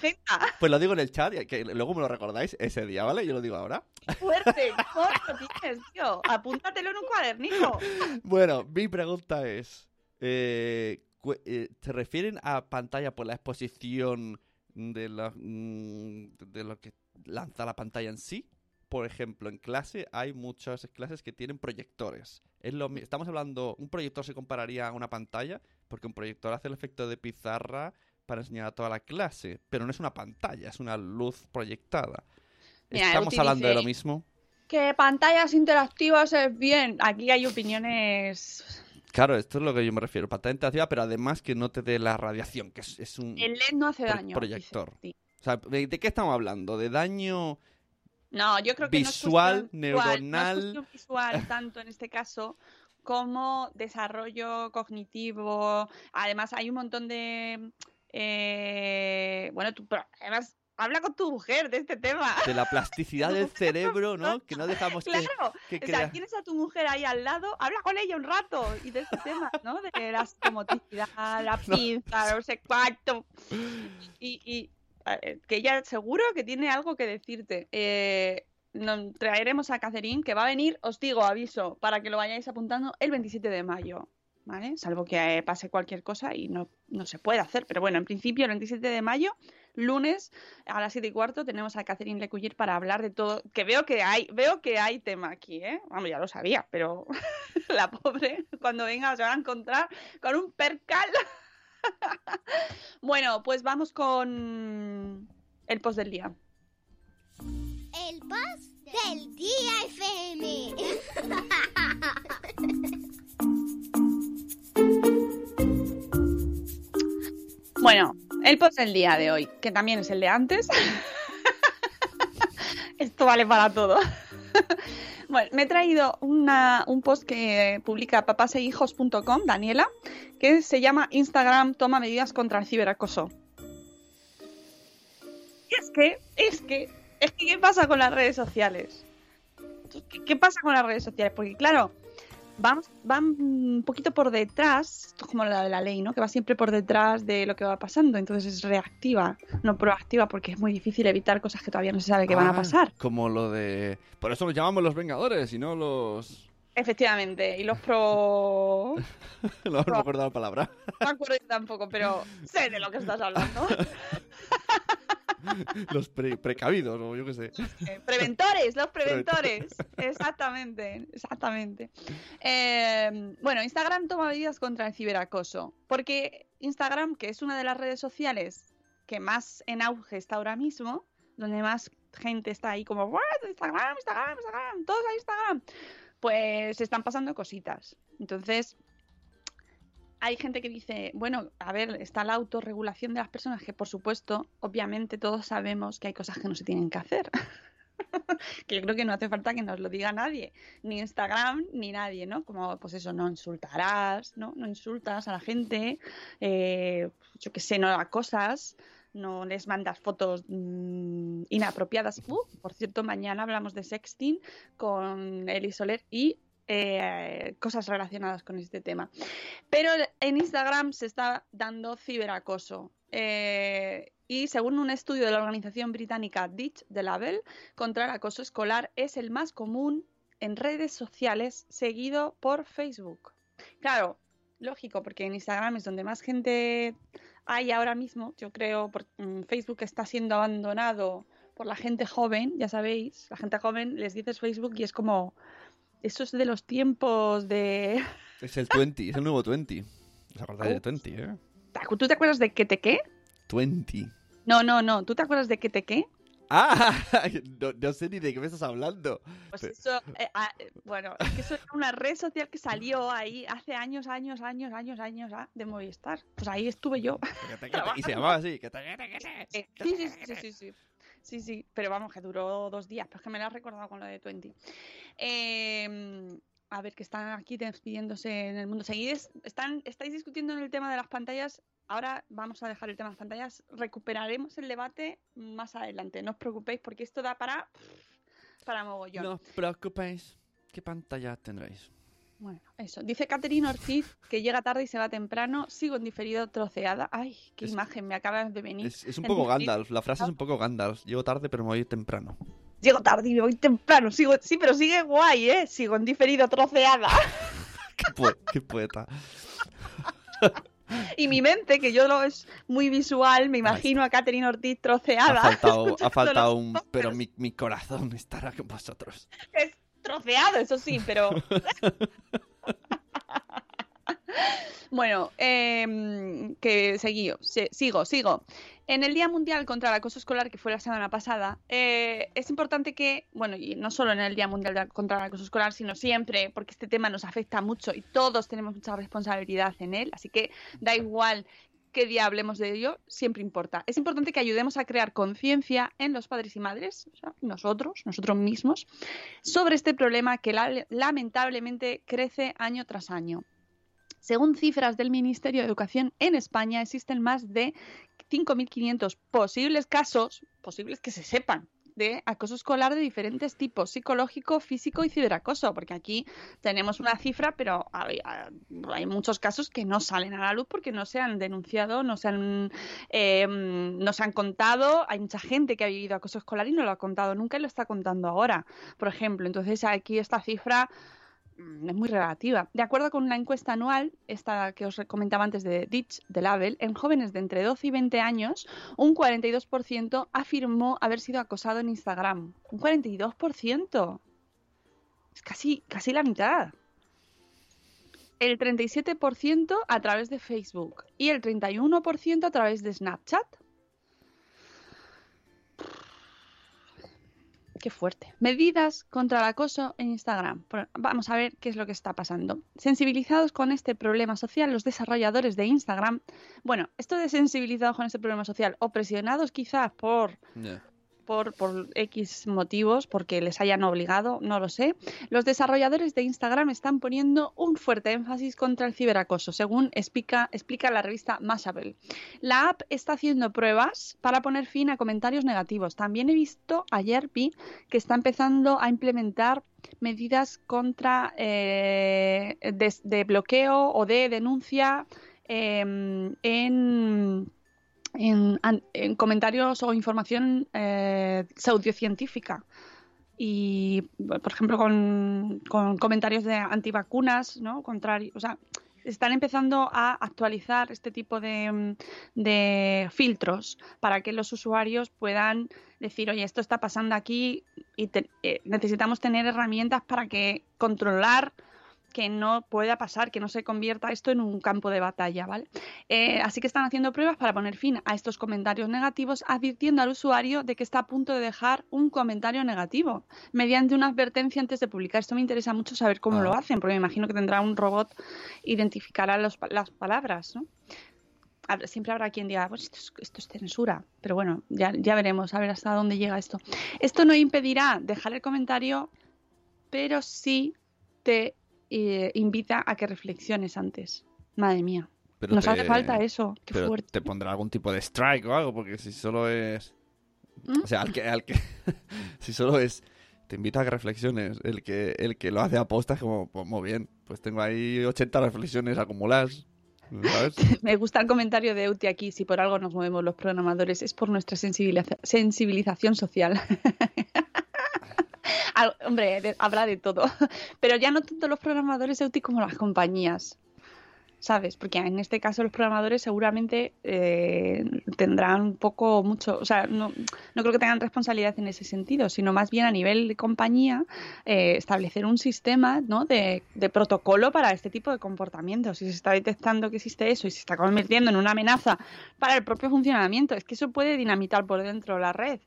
Pues lo digo en el chat que luego me lo recordáis ese día, ¿vale? Yo lo digo ahora. Fuerte, ¿cómo lo tienes, tío? Apúntatelo en un cuadernito. Bueno, mi pregunta es, eh, eh, ¿se refieren a pantalla por la exposición de, la, mm, de lo que lanza la pantalla en sí? Por ejemplo, en clase hay muchas clases que tienen proyectores. Es lo, mi- estamos hablando, un proyector se compararía a una pantalla, porque un proyector hace el efecto de pizarra para enseñar a toda la clase, pero no es una pantalla, es una luz proyectada. Mira, ¿Estamos hablando de lo mismo? Que pantallas interactivas es bien. Aquí hay opiniones. Claro, esto es lo que yo me refiero, pantalla interactiva, pero además que no te dé la radiación, que es, es un... El LED no hace Pro- daño. proyector. dice, sí. O sea, ¿de, de qué estamos hablando? ¿De daño? No, yo creo que Visual, no es cuestión neuronal. no es visual tanto en este caso como desarrollo cognitivo. Además, hay un montón de. eh, bueno, tú, pero además, habla con tu mujer de este tema. De la plasticidad del *laughs* cerebro, ¿no? Que no dejamos que, Claro, que o sea, tienes a tu mujer ahí al lado, habla con ella un rato y de este tema, ¿no? De la psicomotricidad, la *laughs* pinza, no sé cuánto. Y, y, que ella seguro que tiene algo que decirte. Eh, nos traeremos a Catherine, que va a venir, os digo, aviso, para que lo vayáis apuntando el 27 de mayo. ¿Vale? Salvo que eh, pase cualquier cosa y no, no se puede hacer. Pero bueno, en principio, el 27 de mayo, lunes, a las 7 y cuarto, tenemos a Catherine Lecuyer para hablar de todo. Que veo que hay, veo que hay tema aquí, ¿eh? Vamos, ya lo sabía, pero *laughs* la pobre, cuando venga, se va a encontrar con un percal. *laughs* bueno, pues vamos con el post del día. El boss del día FM. *laughs* Bueno, el post del día de hoy, que también es el de antes. *laughs* Esto vale para todo. Bueno, me he traído una- un post que publica papasehijos.com, Daniela, que se llama Instagram toma medidas contra el ciberacoso. Y es que, es que, es que, ¿qué pasa con las redes sociales? ¿Qué, qué pasa con las redes sociales? Porque claro, van, van un poquito por detrás, esto es como la de la ley, ¿no? Que va siempre por detrás de lo que va pasando, entonces es reactiva, no proactiva, porque es muy difícil evitar cosas que todavía no se sabe que van a Ah, pasar. Como lo de... Por eso nos llamamos los Vengadores y no los... Efectivamente, y los pro... *laughs* no me acuerdo la palabra. No me acuerdo tampoco, pero sé de lo que estás hablando. *laughs* *laughs* los pre- precavidos, o yo qué sé. Eh, Preventores, los preventores. *laughs* Exactamente, exactamente. Eh, bueno, Instagram toma medidas contra el ciberacoso. Porque Instagram, que es una de las redes sociales que más en auge está ahora mismo, donde más gente está ahí como, "What? Instagram, Instagram, Instagram, todos a Instagram. Pues se están pasando cositas. Entonces, hay gente que dice, bueno, a ver, está la autorregulación de las personas, que por supuesto, obviamente todos sabemos que hay cosas que no se tienen que hacer. *laughs* que yo creo que no hace falta que nos lo diga nadie, ni Instagram ni nadie, ¿no? Como, pues eso, no insultarás, ¿no? No insultas a la gente, eh, yo qué sé, no acosas, no les mandas fotos mm, inapropiadas. Uh, por cierto, mañana hablamos de sexting con Eli Soler y eh, cosas relacionadas con este tema. Pero en Instagram se está dando ciberacoso. Eh, y según un estudio de la organización británica Ditch de Label, contra el acoso escolar es el más común en redes sociales, seguido por Facebook. Claro, lógico, porque en Instagram es donde más gente hay ahora mismo. Yo creo porque Facebook está siendo abandonado por la gente joven, ya sabéis. La gente joven les dices Facebook y es como. Eso es de los tiempos de. *laughs* Es el 20, es el nuevo 20. ¿Os acordáis de Ups. 20, eh? ¿Tú te acuerdas de que te qué? 20. No, no, no. ¿Tú te acuerdas de que te qué? ¡Ah! *laughs* No, no sé ni de qué me estás hablando. Pues Pero- eso, eh, ah, eh, bueno, es que eso era una red social que salió ahí hace años, años, años, años, años ah, de Movistar. Pues ahí estuve yo. Y se llamaba así. Sí, sí, sí, sí, sí, sí. Sí, pero vamos, que duró dos días, pero es que me lo has recordado con lo de 20. Eh, a ver, que están aquí despidiéndose en el mundo. Seguís, están, estáis discutiendo en el tema de las pantallas. Ahora vamos a dejar el tema de las pantallas. Recuperaremos el debate más adelante. No os preocupéis porque esto da para, para mogollón. No os preocupéis. ¿Qué pantalla tendréis? Bueno, eso. Dice Catherine Ortiz que llega tarde y se va temprano. Sigo en diferido troceada. Ay, qué Es- imagen me acaba de venir. Es, es un poco diferido. Gandalf, la frase es un poco Gandalf. Llego tarde, pero me voy temprano. Llego tarde y me voy temprano. Sigo... Sí, pero sigue guay, ¿eh? Sigo en diferido troceada. *laughs* Qué, poe- qué poeta. *laughs* y mi mente, que yo lo es muy visual, me imagino a Catherine Ortiz Ha troceada. faltado, ha faltado un... Pero mi, mi corazón estará con vosotros. Es troceado, eso sí, pero. *laughs* bueno, em, que seguí, se- sigo, sigo. En el Día Mundial contra el Acoso Escolar, que fue la semana pasada, eh, es importante que, bueno, y no solo en el Día Mundial contra el Acoso Escolar, sino siempre, porque este tema nos afecta mucho y todos tenemos mucha responsabilidad en él, así que da igual qué día hablemos de ello, siempre importa. Es importante que ayudemos a crear conciencia en los padres y madres, nosotros, nosotros mismos, sobre este problema que la- lamentablemente crece año tras año. Según cifras del Ministerio de Educación en España, existen más de 5.500 posibles casos, posibles que se sepan, de acoso escolar de diferentes tipos, psicológico, físico y ciberacoso, porque aquí tenemos una cifra, pero hay, hay muchos casos que no salen a la luz porque no se han denunciado, no se han, eh, no se han contado. Hay mucha gente que ha vivido acoso escolar y no lo ha contado nunca y lo está contando ahora, por ejemplo. Entonces aquí esta cifra es muy relativa. De acuerdo con una encuesta anual, esta que os comentaba antes de Ditch, de Label, en jóvenes de entre 12 y 20 años, un 42% afirmó haber sido acosado en Instagram. Un 42%. Es casi, casi la mitad. El 37% a través de Facebook y el 31% a través de Snapchat. Qué fuerte. Medidas contra el acoso en Instagram. Vamos a ver qué es lo que está pasando. Sensibilizados con este problema social, los desarrolladores de Instagram, bueno, esto de sensibilizados con este problema social o presionados quizás por. Por, X motivos, porque les hayan obligado, no lo sé, los desarrolladores de Instagram están poniendo un fuerte énfasis contra el ciberacoso, según explica, explica la revista Mashable. La app está haciendo pruebas para poner fin a comentarios negativos. También he visto, ayer vi, que está empezando a implementar medidas contra eh, de, bloqueo o de denuncia eh, en en, comentarios o información eh, pseudocientífica. Y, por ejemplo, con, comentarios de antivacunas, ¿no? Contrario, o sea, están empezando a actualizar este tipo de, de filtros para que los usuarios puedan decir, oye, esto está pasando aquí y te- eh, necesitamos tener herramientas para que controlar que no pueda pasar, que no se convierta esto en un campo de batalla, ¿vale? Eh, así que están haciendo pruebas para poner fin a estos comentarios negativos, advirtiendo al usuario de que está a punto de dejar un comentario negativo mediante una advertencia antes de publicar. Esto me interesa mucho saber cómo Ah. lo hacen, porque me imagino que tendrá un robot identificará los las palabras, ¿no? Siempre habrá quien diga, pues esto es, esto es censura, pero bueno, ya, ya veremos, a ver hasta dónde llega esto. Esto no impedirá dejar el comentario, pero sí te eh, invita a que reflexiones antes. Madre mía. Pero Nos te- hace falta eso. Qué pero fuerte. te pondrá algún tipo de strike o algo, porque si solo es... ¿Mm? O sea, al que, al que... *laughs* si solo es... Te invita a que reflexiones. El que, el que lo hace aposta es como, pues muy bien. Pues tengo ahí 80 reflexiones acumuladas. ¿Sabes? *laughs* Me gusta el comentario de Euti aquí. Si por algo nos movemos los programadores es por nuestra sensibiliza- sensibilización social. *laughs* *laughs* Al- hombre, de- habrá de todo. *laughs* Pero ya no tanto los programadores Euti como las compañías. ¿Sabes? Porque en este caso los programadores seguramente eh, tendrán un poco, mucho, o sea, no, no creo que tengan responsabilidad en ese sentido, sino más bien a nivel de compañía eh, establecer un sistema ¿no? de, de protocolo para este tipo de comportamientos. Si se está detectando que existe eso y se está convirtiendo en una amenaza para el propio funcionamiento, es que eso puede dinamitar por dentro la red.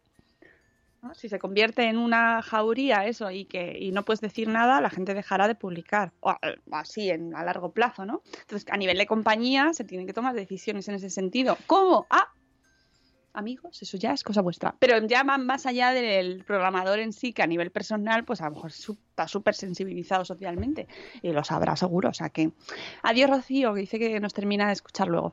Si se convierte en una jauría eso y que y no puedes decir nada, la gente dejará de publicar. O a- así en, a largo plazo, ¿no? Entonces, a nivel de compañía se tienen que tomar decisiones en ese sentido. ¿Cómo? Ah, amigos, eso ya es cosa vuestra. Pero ya más allá del programador en sí, que a nivel personal, pues a lo mejor está súper sensibilizado socialmente. Y lo sabrá seguro. O sea que. Adiós, Rocío, que dice que nos termina de escuchar luego.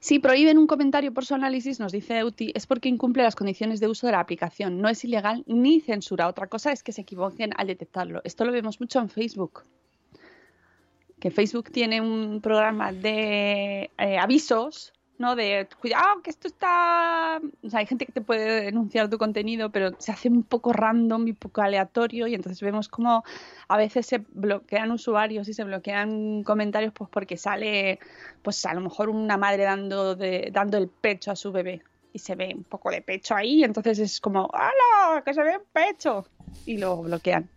Si prohíben un comentario por su análisis, nos dice Euti, es porque incumple las condiciones de uso de la aplicación. No es ilegal ni censura. Otra cosa es que se equivoquen al detectarlo. Esto lo vemos mucho en Facebook. que Facebook tiene un programa de eh, avisos, ¿no? De cuidado que esto está... O sea, hay gente que te puede denunciar tu contenido, pero se hace un poco random y poco aleatorio y entonces vemos como a veces se bloquean usuarios y se bloquean comentarios pues porque sale, pues a lo mejor una madre dando, de, dando el pecho a su bebé y se ve un poco de pecho ahí, entonces es como, ¡hala! ¡Que se ve un pecho! Y lo bloquean.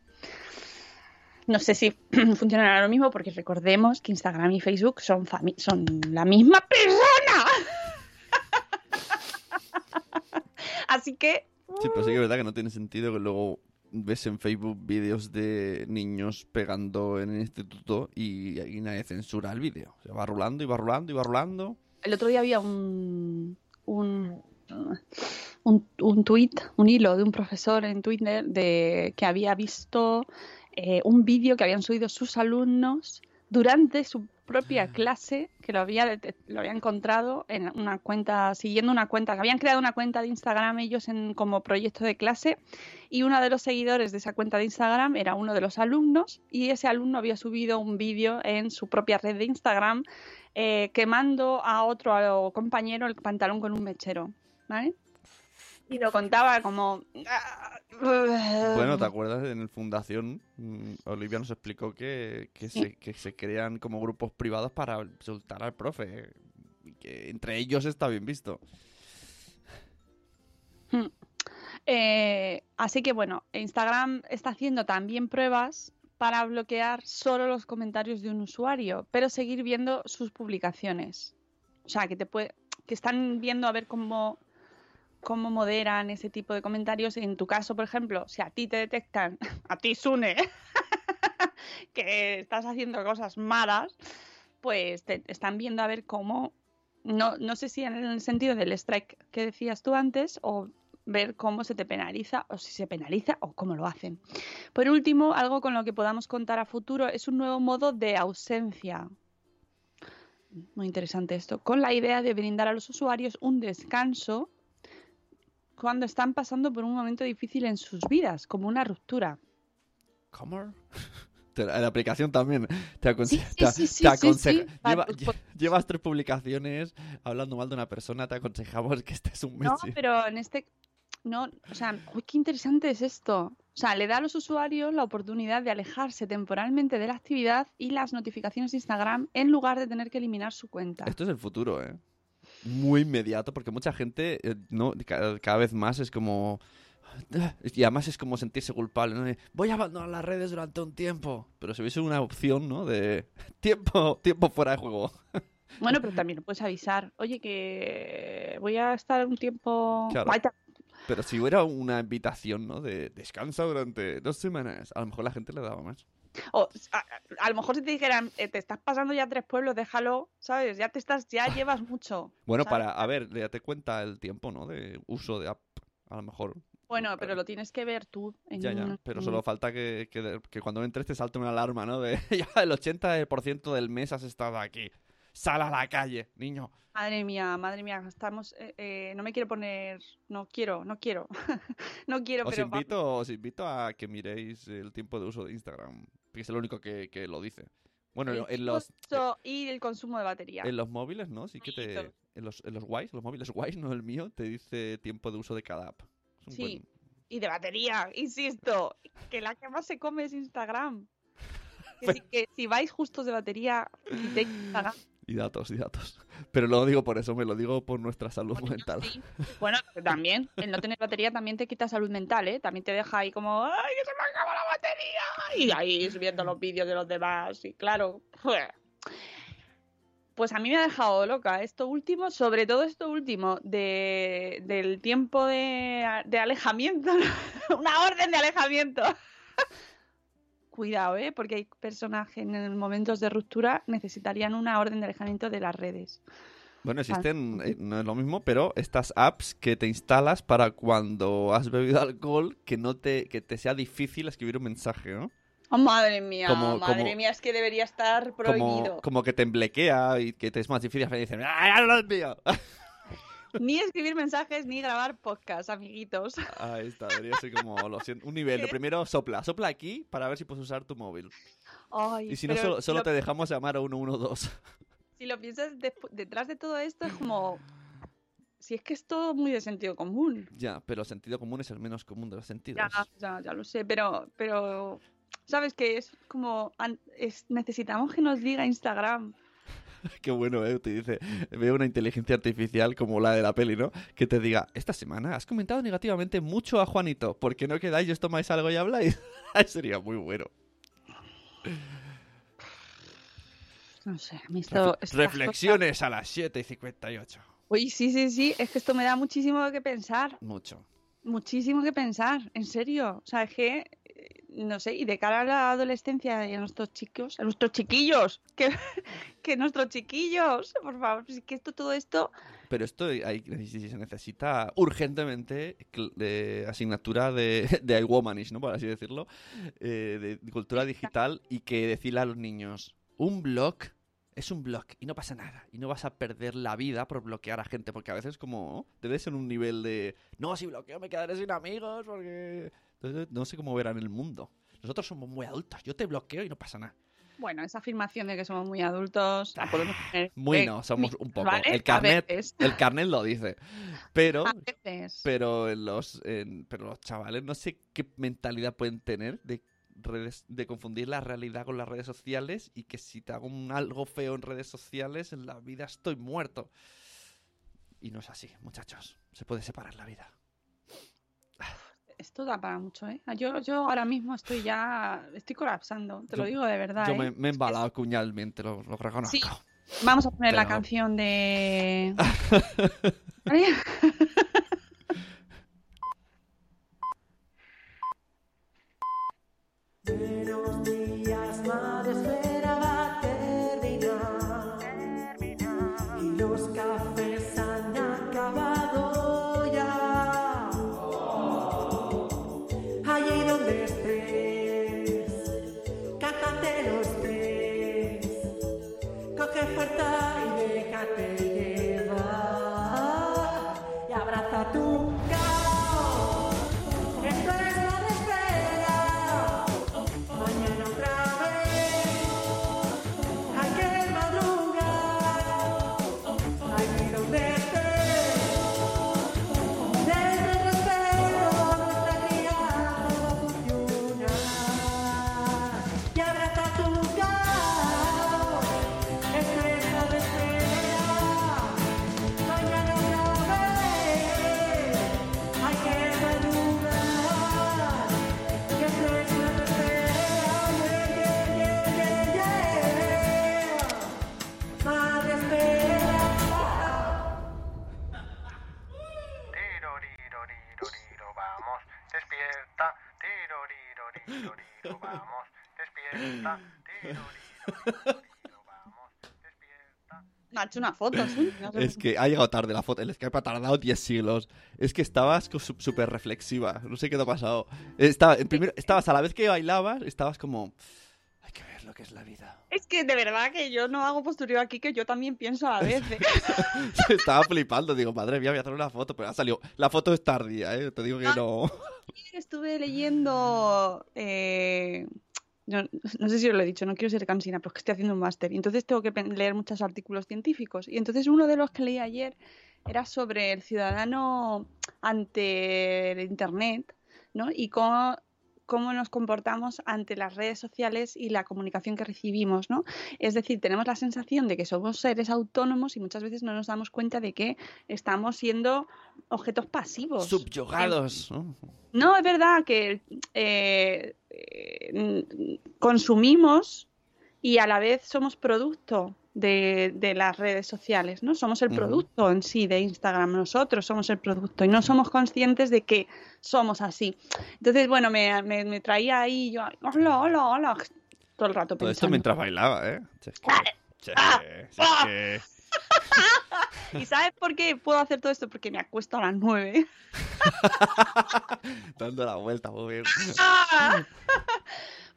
No sé si *clears throat* funcionará lo mismo porque recordemos que Instagram y Facebook son, son la misma persona. Así que... Sí, pero sí que es verdad que no tiene sentido que luego ves en Facebook vídeos de niños pegando en el instituto y, y nadie censura el vídeo. Se va rulando y va rulando y va rulando. El otro día había un, un, un, un tweet, un hilo de un profesor en Twitter de que había visto eh, un vídeo que habían subido sus alumnos durante su propia Ah. clase, que lo había, lo había encontrado en una cuenta, siguiendo una cuenta, que habían creado una cuenta de Instagram ellos en, como proyecto de clase y uno de los seguidores de esa cuenta de Instagram era uno de los alumnos y ese alumno había subido un vídeo en su propia red de Instagram eh, quemando a otro compañero el pantalón con un mechero, ¿vale? Y lo contaba como... Bueno, ¿te acuerdas? En el Fundación, mm, Olivia nos explicó que, que, se, que se crean como grupos privados para insultar al profe. Y que entre ellos está bien visto. Hmm. Eh, así que bueno, Instagram está haciendo también pruebas para bloquear solo los comentarios de un usuario, pero seguir viendo sus publicaciones. O sea, que te puede, que están viendo a ver cómo cómo moderan ese tipo de comentarios. En tu caso, por ejemplo, si a ti te detectan, *laughs* a ti Sune, *laughs* que estás haciendo cosas malas, pues te están viendo a ver cómo, no, no sé si en el sentido del strike que decías tú antes, o ver cómo se te penaliza, o si se penaliza, o cómo lo hacen. Por último, algo con lo que podamos contar a futuro es un nuevo modo de ausencia. Muy interesante esto, con la idea de brindar a los usuarios un descanso cuando están pasando por un momento difícil en sus vidas, como una ruptura. ¿Cómo? *laughs* La aplicación también te, aconse sí, sí, sí, te aconseja. Lleva- Vale, pues- llevas tres publicaciones hablando mal de una persona, te aconsejamos que estés un mes. No, pero en este... No, o sea, uy, qué interesante es esto. O sea, le da a los usuarios la oportunidad de alejarse temporalmente de la actividad y las notificaciones de Instagram en lugar de tener que eliminar su cuenta. Esto es el futuro, ¿eh? Muy inmediato, porque mucha gente, eh, no, cada, cada vez más es como... Y además es como sentirse culpable, ¿no? Voy a abandonar las redes durante un tiempo. Pero si hubiese una opción, ¿no? De *laughs* tiempo, tiempo fuera de juego. Bueno, pero también puedes avisar. Oye, que voy a estar un tiempo... Claro. Pero si hubiera una invitación, ¿no? De descansa durante dos semanas, a lo mejor la gente le daba más. O a, a lo mejor si te dijeran, eh, te estás pasando ya tres pueblos, déjalo, ¿sabes? Ya te estás, ya llevas mucho. Bueno, ¿sabes? para, a ver, date cuenta el tiempo, ¿no? De uso de app, a lo mejor. Bueno, pero lo tienes que ver tú. En Ya, ya, pero solo falta que, que, que cuando entres te salte una alarma, ¿no? De *laughs* ya el 80% del mes has estado aquí. Sal a la calle, niño. Madre mía, madre mía, estamos. eh, eh, no me quiero poner. No quiero, no quiero. *laughs* no quiero, Os pero. invito, os invito a que miréis el tiempo de uso de Instagram, que es el único que, que lo dice. Bueno, el en los, y el consumo de batería. en los móviles, ¿no? Sí que te... En los, en los guays, los móviles guays, no el mío, te dice tiempo de uso de cada app. Sí. buen- Y de batería, insisto. Que la que más se come es Instagram. *laughs* Que si, que si vais justos de batería, quitéis Instagram. Y datos, y datos. *laughs* Pero lo digo por eso, me lo digo por nuestra salud Bueno, mental. sí. *laughs* Bueno, también, el no tener batería también te quita salud mental, ¿eh? También te deja ahí como, ¡ay, que se me acaba la batería! Y ahí subiendo los vídeos de los demás, y claro. Pues a mí me ha dejado loca esto último, sobre todo esto último, de, del tiempo de, de alejamiento, *laughs* una orden de alejamiento. Cuidado, ¿eh? Porque hay personas que en momentos de ruptura necesitarían una orden de alejamiento de las redes. Bueno, existen, eh, no es lo mismo, pero estas apps que te instalas para cuando has bebido *laughs* alcohol, que no te, que te sea difícil escribir un mensaje, ¿no? Oh, madre mía, Como- madre como- mía, es que debería estar prohibido. Como, como que te emblequea y que te es más difícil y dicen, ¡ah, ya lo envío! *laughs* Ni escribir mensajes ni grabar podcast, amiguitos. Ahí está, debería ser como lo siento, un nivel. Lo primero, sopla. Sopla aquí para ver si puedes usar tu móvil. Ay, Y si no, solo, solo lo- te dejamos llamar a 112. Si lo piensas detrás de todo esto es como... Si es que es todo muy de sentido común. Ya, pero sentido común es el menos común de los sentidos. Ya, ya, ya lo sé, pero, pero sabes que es como es, necesitamos que nos diga Instagram. *laughs* Qué bueno, ¿eh? Te dice, veo una inteligencia artificial como la de la peli, ¿no? Que te diga, esta semana has comentado negativamente mucho a Juanito. ¿Por qué no quedáis y os tomáis algo y habláis? *laughs* Sería muy bueno. No sé, esto, Refle- estas Reflexiones a las 7 y 58. cosas- Uy, sí, sí, sí, es que esto me da muchísimo que pensar, Mucho. muchísimo que pensar, en serio. O sea, es que, no sé, y de cara a la adolescencia y a nuestros chicos, a nuestros chiquillos, que, *laughs* que nuestros chiquillos, por favor, pues es que esto, todo esto, Pero esto hay, se necesita urgentemente asignatura de, *laughs* de iWomanish, ¿no? Por así decirlo. eh, de cultura digital y que decirle a los niños, un blog es un blog y no pasa nada. Y no vas a perder la vida por bloquear a gente. Porque a veces como debe ser un nivel de, no, si bloqueo me quedaré sin amigos porque... Entonces, no sé cómo verán el mundo. Nosotros somos muy adultos. Yo te bloqueo y no pasa nada. bueno, esa afirmación de que somos muy adultos, la podemos tener. Muy no, somos un poco. ¿vale? El carnet, el carnet lo dice. Pero A veces. Pero los, en- pero los chavales no sé qué mentalidad pueden tener de redes, de confundir la realidad con las redes sociales y que si te hago un algo feo en redes sociales, en la vida estoy muerto. Y no es así, muchachos. Se puede separar la vida. Esto da para mucho, ¿eh? Yo, yo ahora mismo estoy ya, estoy colapsando, te lo digo de verdad. Yo ¿eh? me, me he embalado cuñalmente, lo, lo reconozco. Sí. Vamos a poner la canción de... *laughs* Buenos días, madre hecho una foto, sí. *laughs* no sé. Es que ha llegado tarde la foto. El Skype ha tardado 10 siglos. Es que estabas súper reflexiva. No sé qué te ha pasado. Estaba, en primero, estabas a la vez que bailabas, estabas como... Hay que ver lo que es la vida. Es que de verdad que yo no hago postureo aquí, que yo también pienso a la vez. ¿eh? *laughs* Estaba flipando. Digo, madre mía, voy a hacer una foto. Pero ha salido... La foto es tardía, ¿eh? Te digo que no... *laughs* Estuve leyendo... eh, yo no sé si os lo he dicho, no quiero ser cansina, pero es que estoy haciendo un máster y entonces tengo que leer muchos artículos científicos. Y entonces uno de los que leí ayer era sobre el ciudadano ante el Internet, ¿no? Y cómo, cómo nos comportamos ante las redes sociales y la comunicación que recibimos, ¿no? Es decir, tenemos la sensación de que somos seres autónomos y muchas veces no nos damos cuenta de que estamos siendo objetos pasivos. Subyugados. ¿no? No, es verdad que eh, eh, consumimos y a la vez somos producto de, de las redes sociales, ¿no? Somos el producto en sí de Instagram, nosotros somos el producto y no somos conscientes de que somos así. Entonces, bueno, me, me, me traía ahí yo, hola, hola, hola, todo el rato Todo esto pensando. mientras bailaba, ¿eh? Es que- es *laughs* ¿Y sabes por qué puedo hacer todo esto? Porque me acuesto a las nueve. *laughs* Dando la vuelta, muy bien. *laughs*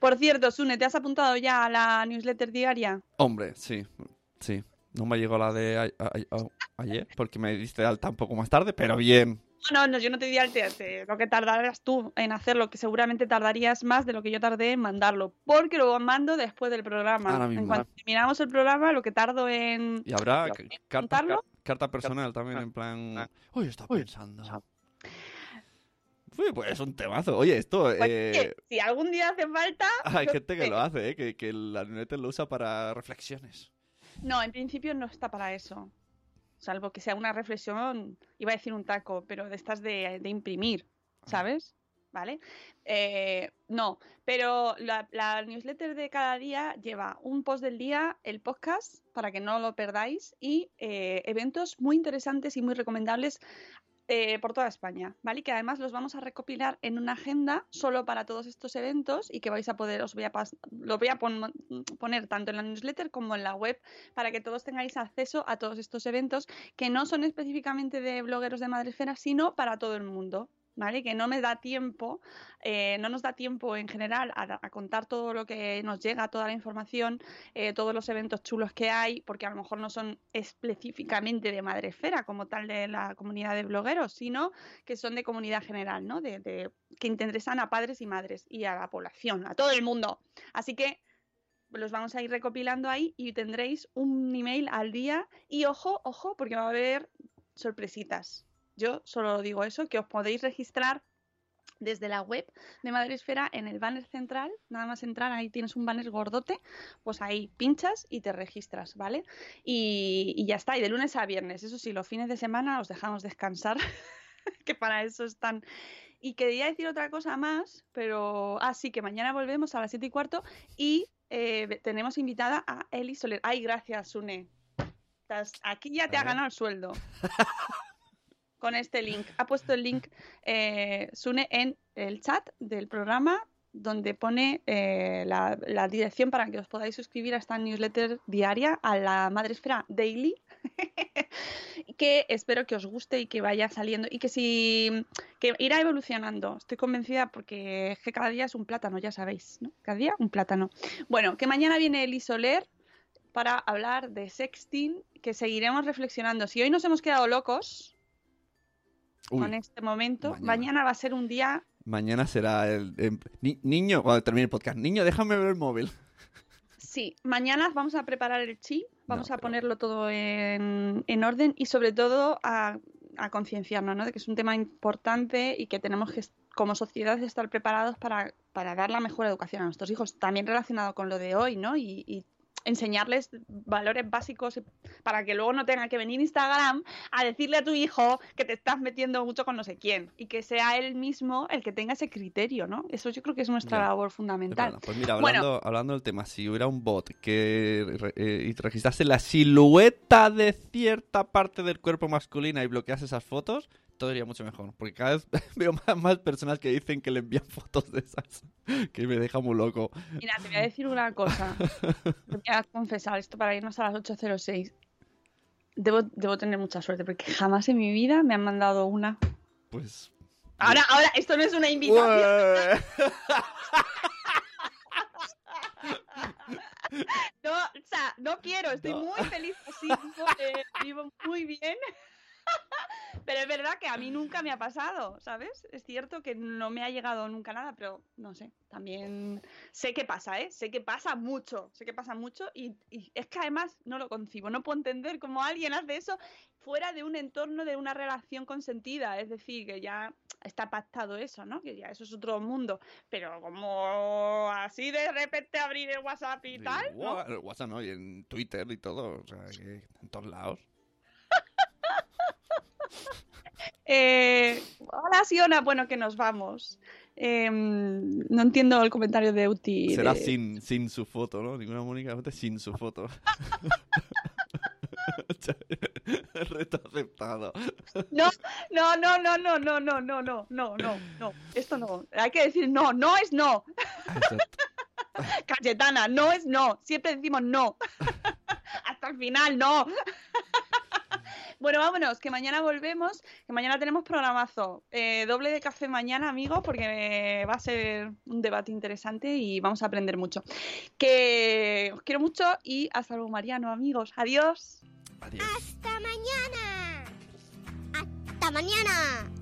Por cierto, Sune, ¿te has apuntado ya a la newsletter diaria? Hombre, sí, sí. No me llegó la de a- a- a- ayer, porque me diste alta un poco más tarde, pero bien. No, no, yo no te di al te- te- lo que tardarás tú en hacerlo, que seguramente tardarías más de lo que yo tardé en mandarlo, porque lo mando después del programa. Ahora En mismo. cuanto terminamos el programa, lo que tardo en... Y habrá ca- carta, personal también, en plan... Oye, está pensando. Uy, pues es un temazo. Oye, esto... Oye, eh, si algún día hace falta... *laughs* Hay gente que lo hace, ¿eh? que, que la newsletter lo usa para reflexiones. No, en principio no está para eso. Salvo que sea una reflexión, iba a decir un taco, pero de estas de, de imprimir, ¿sabes? ¿Vale? Eh, no, pero la, la newsletter de cada día lleva un post del día, el podcast, para que no lo perdáis, y eh, eventos muy interesantes y muy recomendables eh, por toda España, ¿vale? Y que además los vamos a recopilar en una agenda solo para todos estos eventos y que vais a poder, os voy a, lo voy a pon- poner tanto en la newsletter como en la web para que todos tengáis acceso a todos estos eventos que no son específicamente de blogueros de Madresfera, sino para todo el mundo. ¿Vale? Que no me da tiempo, eh, no nos da tiempo en general a, contar todo lo que nos llega, toda la información, eh, todos los eventos chulos que hay, porque a lo mejor no son específicamente de Madresfera como tal de la comunidad de blogueros, sino que son de comunidad general, ¿no? De, de- que interesan a padres y madres y a la población, a todo el mundo. Así que los vamos a ir recopilando ahí y tendréis un email al día. Y ojo, ojo, porque va a haber sorpresitas. Yo solo digo eso, que os podéis registrar desde la web de Madresfera en el banner central, nada más entrar, ahí tienes un banner gordote, pues ahí pinchas y te registras, ¿vale? Y, y ya está, y de lunes a viernes, eso sí, los fines de semana os dejamos descansar, *laughs* que para eso están. Y quería decir otra cosa más, pero, ah, sí, que mañana volvemos a las 7 y cuarto y eh, tenemos invitada a Eli Soler. Ay, gracias, Sune. Estás- Aquí ya te ha ganado el sueldo. *laughs* Con este link. Ha puesto el link eh, Sune en el chat del programa donde pone eh, la, dirección para que os podáis suscribir a esta newsletter diaria a la Madresfera Daily *laughs* que espero que os guste y que vaya saliendo y que si que irá evolucionando. Estoy convencida porque que cada día es un plátano, ya sabéis, ¿no? Cada día un plátano. Bueno, que mañana viene Eli Soler para hablar de sexting, que seguiremos reflexionando. Si hoy nos hemos quedado locos Uy, con este momento, mañana. mañana. va a ser un día mañana será el... ni- niño, cuando termine el podcast, niño, déjame ver el móvil. Sí, mañana vamos a preparar el chip, vamos No, a pero- ponerlo todo en, en orden y sobre todo a, a concienciarnos, ¿no? De que es un tema importante y que tenemos que, como sociedad, estar preparados para, para dar la mejor educación a nuestros hijos. También relacionado con lo de hoy, ¿no? Y, y enseñarles valores básicos para que luego no tenga que venir Instagram a decirle a tu hijo que te estás metiendo mucho con no sé quién y que sea él mismo el que tenga ese criterio, ¿no? Eso yo creo que es nuestra Ya. labor fundamental. Pues mira, Bueno. hablando, hablando del tema, si hubiera un bot que eh, registrase la silueta de cierta parte del cuerpo masculina y bloquease esas fotos, todo iría mucho mejor. Porque cada vez *laughs* veo más, más personas que dicen que le envían *laughs* fotos de esas, que me deja muy loco. Mira, te voy a decir una cosa. *laughs* Te voy a confesar esto para irnos a las 8.06. Debo, debo tener mucha suerte porque jamás en mi vida me han mandado una. Pues... Ahora, ahora, esto no es una invitación. No, o sea, no quiero, estoy No. muy feliz así, vivo, eh, vivo muy bien. Pero es verdad que a mí nunca me ha pasado, ¿sabes? Es cierto que no me ha llegado nunca nada, pero no sé, también sé que pasa, ¿eh? Sé que pasa mucho, sé que pasa mucho y, y es que además no lo concibo, no puedo entender cómo alguien hace eso fuera de un entorno de una relación consentida, es decir, que ya está pactado eso, ¿no? Que ya eso es otro mundo, pero como así de repente abrir el WhatsApp y Sí, tal, ¿no? Wha- WhatsApp no, y en Twitter y todo, o sea, en todos lados. Eh, hola Siona, bueno que nos vamos. Em, no entiendo el comentario de Uti. Será de- sin, sin su foto, ¿no? Ninguna Mónica sin su foto. Reto aceptado. No, no, no, no, no, no, no, no, no, no, no, no. Esto no. Hay que decir no, no es no. Exacto. Cayetana, no es no. Siempre decimos no. Hasta el final, no. Bueno, vámonos, que mañana volvemos, que mañana tenemos programazo. Eh, doble de café mañana, amigos, porque va a ser un debate interesante y vamos a aprender mucho. Que os quiero mucho y hasta luego, Mariano, amigos. Adiós. Adiós. Hasta mañana. Hasta mañana.